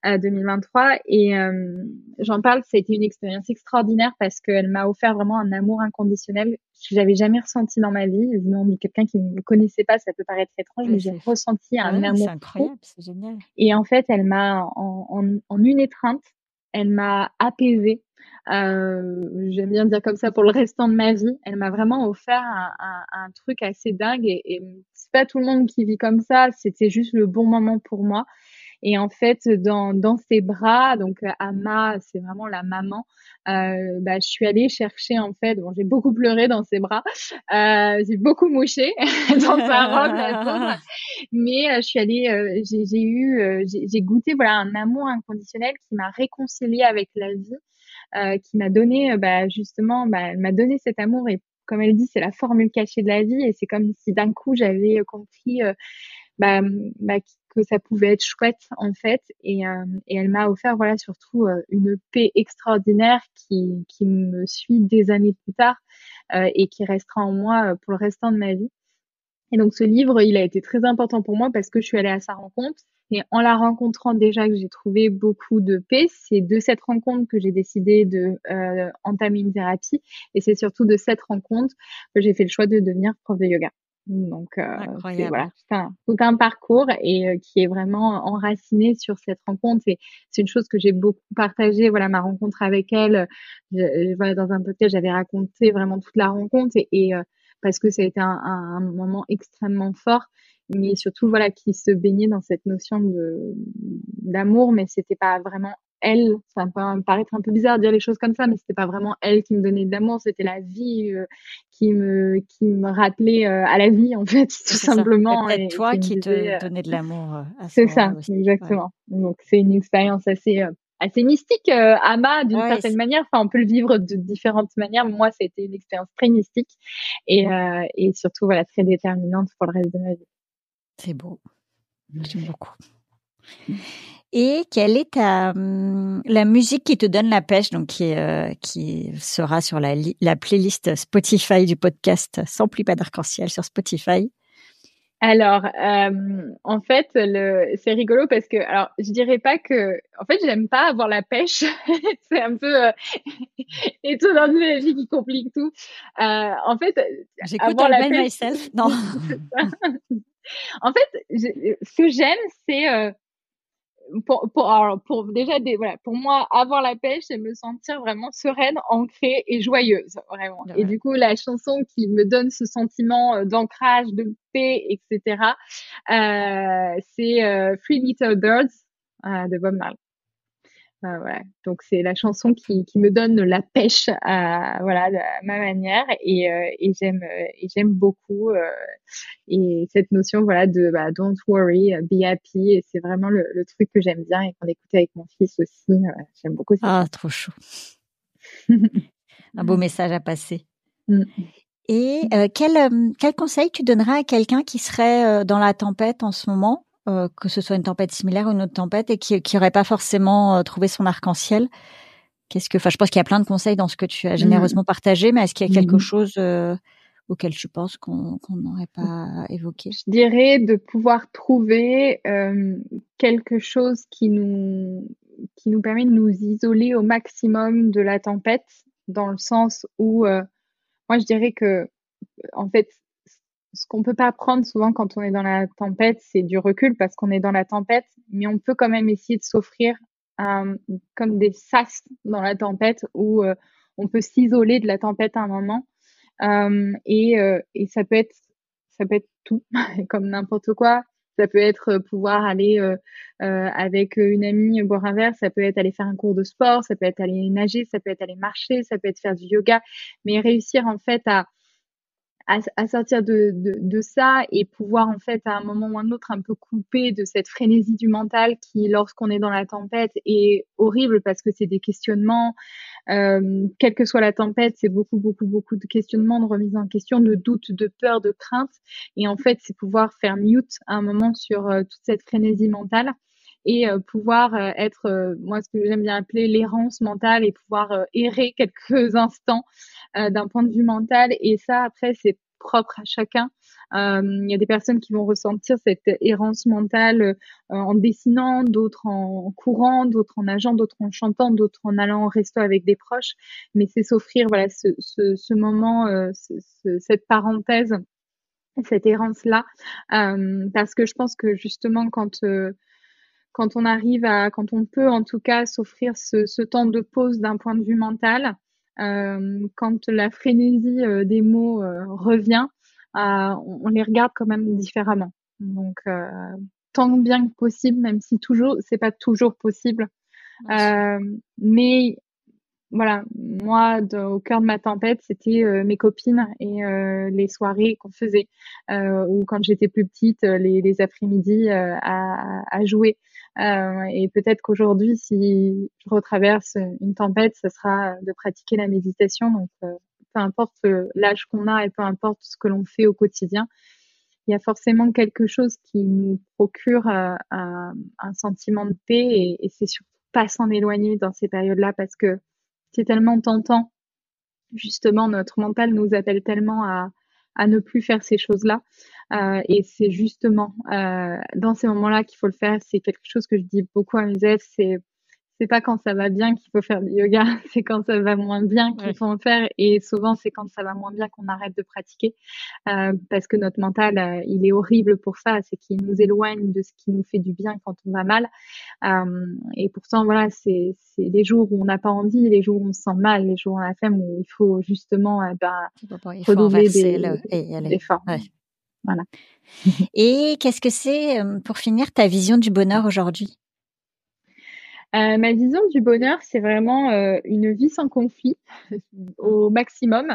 2023 euh, et euh, j'en parle c'était une expérience extraordinaire parce qu'elle m'a offert vraiment un amour inconditionnel que j'avais jamais ressenti dans ma vie. Non mais quelqu'un qui ne me connaissait pas ça peut paraître étrange mais, j'ai ressenti un amour c'est incroyable c'est génial. Et en fait elle m'a en, en, en une étreinte elle m'a apaisée. euh, J'aime bien dire comme ça pour le restant de ma vie. Elle m'a vraiment offert un, un, un, truc assez dingue et, et c'est pas tout le monde qui vit comme ça. C'était juste le bon moment pour moi. Et en fait, dans, dans ses bras, donc Ama, c'est vraiment la maman. Euh, bah, je suis allée chercher en fait. Bon, j'ai beaucoup pleuré dans ses bras. Euh, j'ai beaucoup mouché dans sa robe, Mais euh, je suis allée. Euh, j'ai eu, euh, j'ai goûté voilà un amour inconditionnel qui m'a réconciliée avec la vie. Euh, qui m'a donné euh, bah, justement, bah, elle m'a donné cet amour et comme elle dit, c'est la formule cachée de la vie et c'est comme si d'un coup j'avais euh, compris bah, bah, que ça pouvait être chouette en fait et, et elle m'a offert voilà surtout une paix extraordinaire qui, qui me suit des années plus tard et qui restera en moi pour le restant de ma vie. Et donc ce livre, il a été très important pour moi parce que je suis allée à sa rencontre et en la rencontrant déjà que j'ai trouvé beaucoup de paix, c'est de cette rencontre que j'ai décidé de euh, entamer une thérapie. Et c'est surtout de cette rencontre que j'ai fait le choix de devenir prof de yoga. Donc euh, c'est voilà, un, tout un parcours et euh, qui est vraiment enraciné sur cette rencontre. Et c'est une chose que j'ai beaucoup partagé. Voilà ma rencontre avec elle. Je, voilà dans un podcast, j'avais raconté vraiment toute la rencontre et, et euh, parce que ça a été un, un, moment extrêmement fort mais surtout voilà qui se baignait dans cette notion de d'amour mais c'était pas vraiment elle. Ça peut paraître un peu bizarre de dire les choses comme ça mais c'était pas vraiment elle qui me donnait de l'amour. C'était la vie euh, qui me qui me rappelait euh, à la vie en fait tout simplement et toi qui, te euh, donnait de l'amour c'est ça exactement. Donc c'est une expérience assez assez mystique Ama d'une certaine manière. Enfin on peut le vivre de différentes manières. Moi c'était une expérience très mystique et et surtout voilà très déterminante pour le reste de ma vie c'est beau. J'aime beaucoup. Et quelle est ta, hum, la musique qui te donne la pêche, donc qui, euh, qui sera sur la, la playlist Spotify du podcast Sans plus pas d'arc-en-ciel sur Spotify? Alors, euh, en fait, c'est rigolo parce que, alors, je dirais pas que, en fait, j'aime pas avoir la pêche. c'est un peu euh, étonnant de la vie qui complique tout. Euh, en fait, j'écoute la pêche. myself. Non. en fait, ce que j'aime, c'est euh, pour, pour, pour déjà des, voilà, pour moi, avoir la pêche, c'est me sentir vraiment sereine, ancrée et joyeuse, vraiment. Et du coup, la chanson qui me donne ce sentiment euh, d'ancrage, de paix, etc., euh, c'est euh, Three Little Birds euh, de Bob Marley. Euh, Donc c'est la chanson qui, qui me donne la pêche à voilà à ma manière. Et, euh, et j'aime euh, et j'aime beaucoup euh, et cette notion voilà de bah, don't worry be happy. Et c'est vraiment le, le, truc que j'aime bien et qu'on écoute avec mon fils aussi. J'aime beaucoup ça. ah trop chaud un beau message à passer. Mm. et quel quel conseil tu donneras à quelqu'un qui serait dans la tempête en ce moment? Que ce soit une tempête similaire ou une autre tempête, et qui n'aurait pas forcément trouvé son arc-en-ciel. Qu'est-ce que, enfin, je pense qu'il y a plein de conseils dans ce que tu as généreusement partagé, mais est-ce qu'il y a quelque chose auquel tu penses qu'on n'aurait pas évoqué? Je dirais de pouvoir trouver quelque chose qui nous qui nous permet de nous isoler au maximum de la tempête, dans le sens où, euh, moi je dirais que, en fait, ce qu'on peut pas prendre souvent quand on est dans la tempête, c'est du recul parce qu'on est dans la tempête, mais on peut quand même essayer de s'offrir comme des sas dans la tempête où euh, on peut s'isoler de la tempête à un moment. Euh, et, et ça peut être ça peut être tout, comme n'importe quoi. Ça peut être euh, pouvoir aller euh, euh, avec une amie boire un verre, ça peut être aller faire un cours de sport, ça peut être aller nager, ça peut être aller marcher, ça peut être faire du yoga, mais réussir en fait à à, sortir de, de, de, ça et pouvoir en fait à un moment ou un autre un peu couper de cette frénésie du mental qui lorsqu'on est dans la tempête est horrible parce que c'est des questionnements euh, quelle que soit la tempête c'est beaucoup beaucoup beaucoup de questionnements de remise en question de doutes de peur de crainte et en fait c'est pouvoir faire mute à un moment sur euh, toute cette frénésie mentale et euh, pouvoir euh, être, euh, moi, ce que j'aime bien appeler l'errance mentale et pouvoir errer quelques instants d'un point de vue mental. Et ça, après, c'est propre à chacun. Il y a des personnes qui vont ressentir cette errance mentale en dessinant, d'autres en courant, d'autres en nageant, d'autres en chantant, d'autres en allant au resto avec des proches. Mais c'est s'offrir voilà ce, ce, ce moment, ce, cette parenthèse, cette errance là, parce que je pense que justement quand quand on arrive à, quand on peut en tout cas s'offrir ce, ce, temps de pause d'un point de vue mental, euh, quand la frénésie euh, des mots euh, revient, on, les regarde quand même différemment. Donc, tant bien que possible, même si toujours, c'est pas toujours possible. mais voilà, moi, au cœur de ma tempête, c'était mes copines et les soirées qu'on faisait, ou quand j'étais plus petite, les, les après-midi à, à, jouer. Euh, et peut-être qu'aujourd'hui, si je retraverse une tempête, ce sera de pratiquer la méditation. Donc, euh, peu importe l'âge qu'on a et peu importe ce que l'on fait au quotidien, il y a forcément quelque chose qui nous procure euh, un, un, sentiment de paix et, et c'est surtout pas s'en éloigner dans ces périodes-là parce que c'est tellement tentant. Justement, notre mental nous appelle tellement à, à ne plus faire ces choses-là. Euh, et c'est justement euh, dans ces moments-là qu'il faut le faire. C'est quelque chose que je dis beaucoup à mes élèves. C'est pas quand ça va bien qu'il faut faire du yoga, c'est quand ça va moins bien qu'il faut en faire. Et souvent, c'est quand ça va moins bien qu'on arrête de pratiquer, euh, parce que notre mental, euh, il est horrible pour ça. C'est qu'il nous éloigne de ce qui nous fait du bien quand on va mal. Euh, et pourtant, voilà, c'est les jours où on n'a pas envie, les jours où on se sent mal, les jours où on a flemme, où il faut justement euh, ben, redoubler des, le, et Voilà. et qu'est-ce que c'est, pour finir, ta vision du bonheur aujourd'hui? Euh, ma vision du bonheur, c'est vraiment euh, une vie sans conflit au maximum.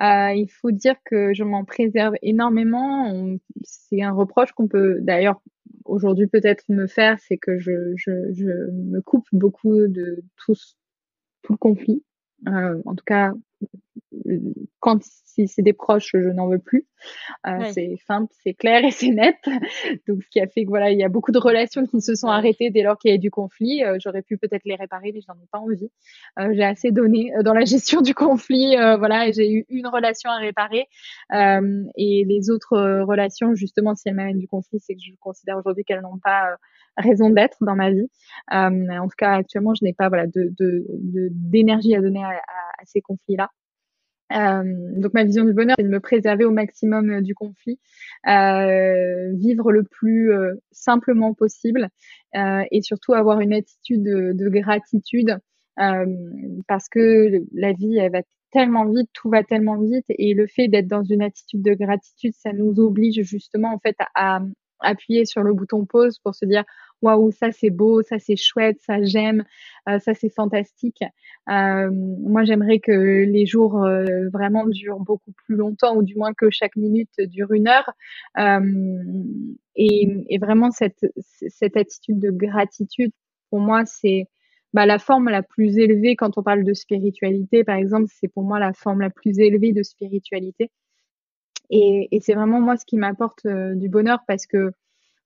Euh, il faut dire que je m'en préserve énormément. C'est un reproche qu'on peut d'ailleurs aujourd'hui peut-être me faire, c'est que je, je, je, me coupe beaucoup de tout, tout le conflit. En tout cas, quand si c'est des proches, je n'en veux plus. Euh, C'est simple, c'est clair et c'est net. Donc, ce qui a fait que voilà, il y a beaucoup de relations qui se sont arrêtées dès lors qu'il y a eu du conflit. Euh, J'aurais pu peut-être les réparer, mais je n'en ai pas envie. Euh, j'ai assez donné dans la gestion du conflit. Voilà, j'ai eu une relation à réparer et les autres relations, justement, si elles m'amènent du conflit, c'est que je considère aujourd'hui qu'elles n'ont pas raison d'être dans ma vie. en tout cas, actuellement, je n'ai pas voilà de d'énergie de, à donner à, ces conflits-là. Euh, donc ma vision du bonheur, c'est de me préserver au maximum euh, du conflit, euh, vivre le plus euh, simplement possible euh, et surtout avoir une attitude de, de gratitude parce que la vie, elle va tellement vite, tout va tellement vite et le fait d'être dans une attitude de gratitude, ça nous oblige justement en fait à, appuyer sur le bouton pause pour se dire waouh ça c'est beau ça c'est chouette ça j'aime euh, ça c'est fantastique. Euh, moi j'aimerais que les jours euh, vraiment durent beaucoup plus longtemps ou du moins que chaque minute dure une heure. Et, vraiment cette cette attitude de gratitude pour moi c'est bah, la forme la plus élevée quand on parle de spiritualité par exemple c'est pour moi la forme la plus élevée de spiritualité et, et c'est vraiment moi ce qui m'apporte euh, du bonheur parce que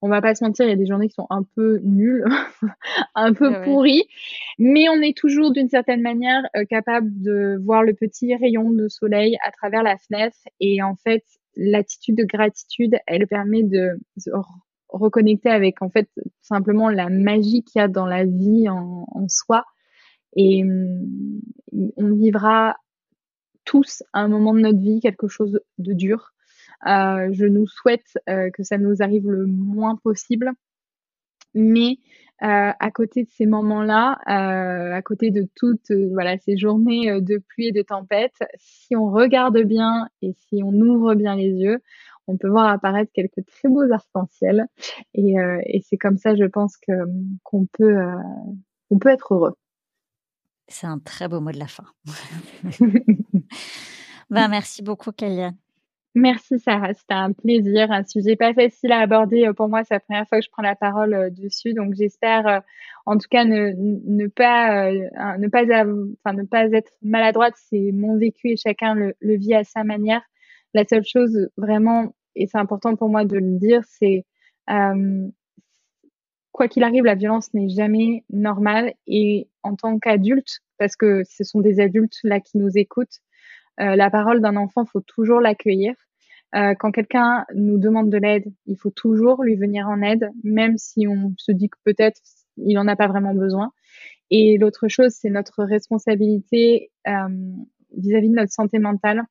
on va pas se mentir, il y a des journées qui sont un peu nulles, un peu pourries, mais on est toujours d'une certaine manière euh, capable de voir le petit rayon de soleil à travers la fenêtre. Et en fait, l'attitude de gratitude, elle permet de se reconnecter avec en fait simplement la magie qu'il y a dans la vie en, en soi. Et hum, on vivra tous à un moment de notre vie quelque chose de dur euh, je nous souhaite euh, que ça nous arrive le moins possible. Mais euh, à côté de ces moments-là, à côté de toutes voilà ces journées de pluie et de tempête, si on regarde bien et si on ouvre bien les yeux, on peut voir apparaître quelques très beaux arcs-en-ciel. Et, et c'est comme ça, je pense que qu'on peut on peut être heureux. C'est un très beau mot de la fin. ben, merci beaucoup, Kéliane. Merci Sarah, c'était un plaisir, un sujet pas facile à aborder. Euh, pour moi, c'est la première fois que je prends la parole euh, dessus, donc j'espère euh, en tout cas ne, pas ne pas ne pas être maladroite, c'est mon vécu et chacun le, le, vit à sa manière. La seule chose vraiment et c'est important pour moi de le dire, c'est quoi qu'il arrive, la violence n'est jamais normale. Et en tant qu'adulte, parce que ce sont des adultes là qui nous écoutent, euh, la parole d'un enfant, faut toujours l'accueillir. Euh, quand quelqu'un nous demande de l'aide, il faut toujours lui venir en aide, même si on se dit que peut-être il n'en a pas vraiment besoin. Et l'autre chose, c'est notre responsabilité euh, vis-à-vis de notre santé mentale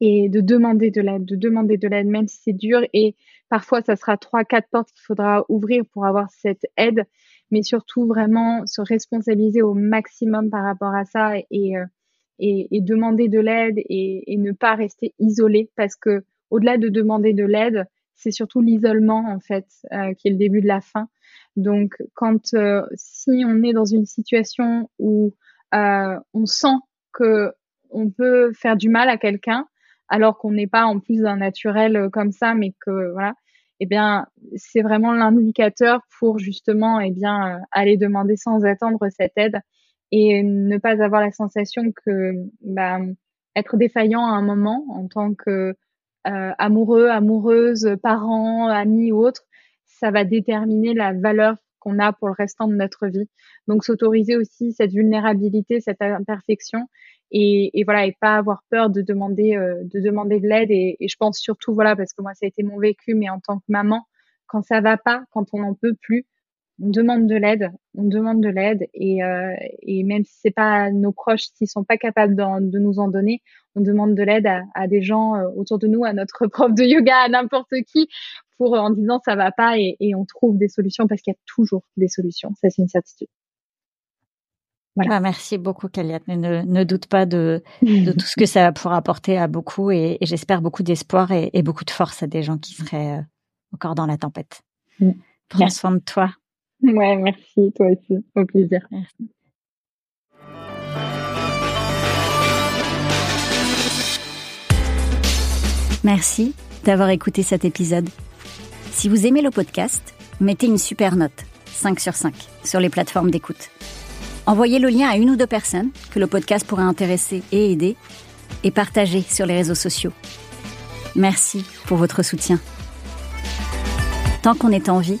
et de demander de l'aide, de demander de l'aide, même si c'est dur. Et parfois, ça sera trois, quatre portes qu'il faudra ouvrir pour avoir cette aide, mais surtout vraiment se responsabiliser au maximum par rapport à ça et et, demander de l'aide et, ne pas rester isolé parce que au-delà de demander de l'aide, c'est surtout l'isolement en fait euh, qui est le début de la fin. Donc quand euh, si on est dans une situation où euh, on sent que on peut faire du mal à quelqu'un alors qu'on n'est pas en plus d'un naturel comme ça, mais que voilà, eh bien c'est vraiment l'indicateur pour justement eh bien aller demander sans attendre cette aide et ne pas avoir la sensation que bah, être défaillant à un moment en tant que euh, amoureux, amoureuse, parent, ami ou autre, ça va déterminer la valeur qu'on a pour le restant de notre vie. Donc s'autoriser aussi cette vulnérabilité, cette imperfection et, et, voilà et pas avoir peur de demander euh, de demander de l'aide et, et, je pense surtout voilà parce que moi ça a été mon vécu mais en tant que maman quand ça va pas, quand on n'en peut plus, on demande de l'aide, on demande de l'aide et, euh, et même si c'est pas nos proches, s'ils sont pas capables de, nous en donner, on demande de l'aide à, des gens euh, autour de nous, à notre prof de yoga, à n'importe qui, pour en disant ça va pas et, on trouve des solutions parce qu'il y a toujours des solutions. Ça c'est une certitude. Voilà. Ah, merci beaucoup, Kaliat. Ne, ne doute pas de, de tout ce que ça pourra apporter à beaucoup et, j'espère beaucoup d'espoir et, beaucoup de force à des gens qui seraient euh, encore dans la tempête. Mm. Prends soin de toi. Ouais, merci, toi aussi. Au plaisir. Merci. Merci d'avoir écouté cet épisode. Si vous aimez le podcast, mettez une super note, 5 sur 5, sur les plateformes d'écoute. Envoyez le lien à une ou deux personnes que le podcast pourrait intéresser et aider, et partagez sur les réseaux sociaux. Merci pour votre soutien. Tant qu'on est en vie,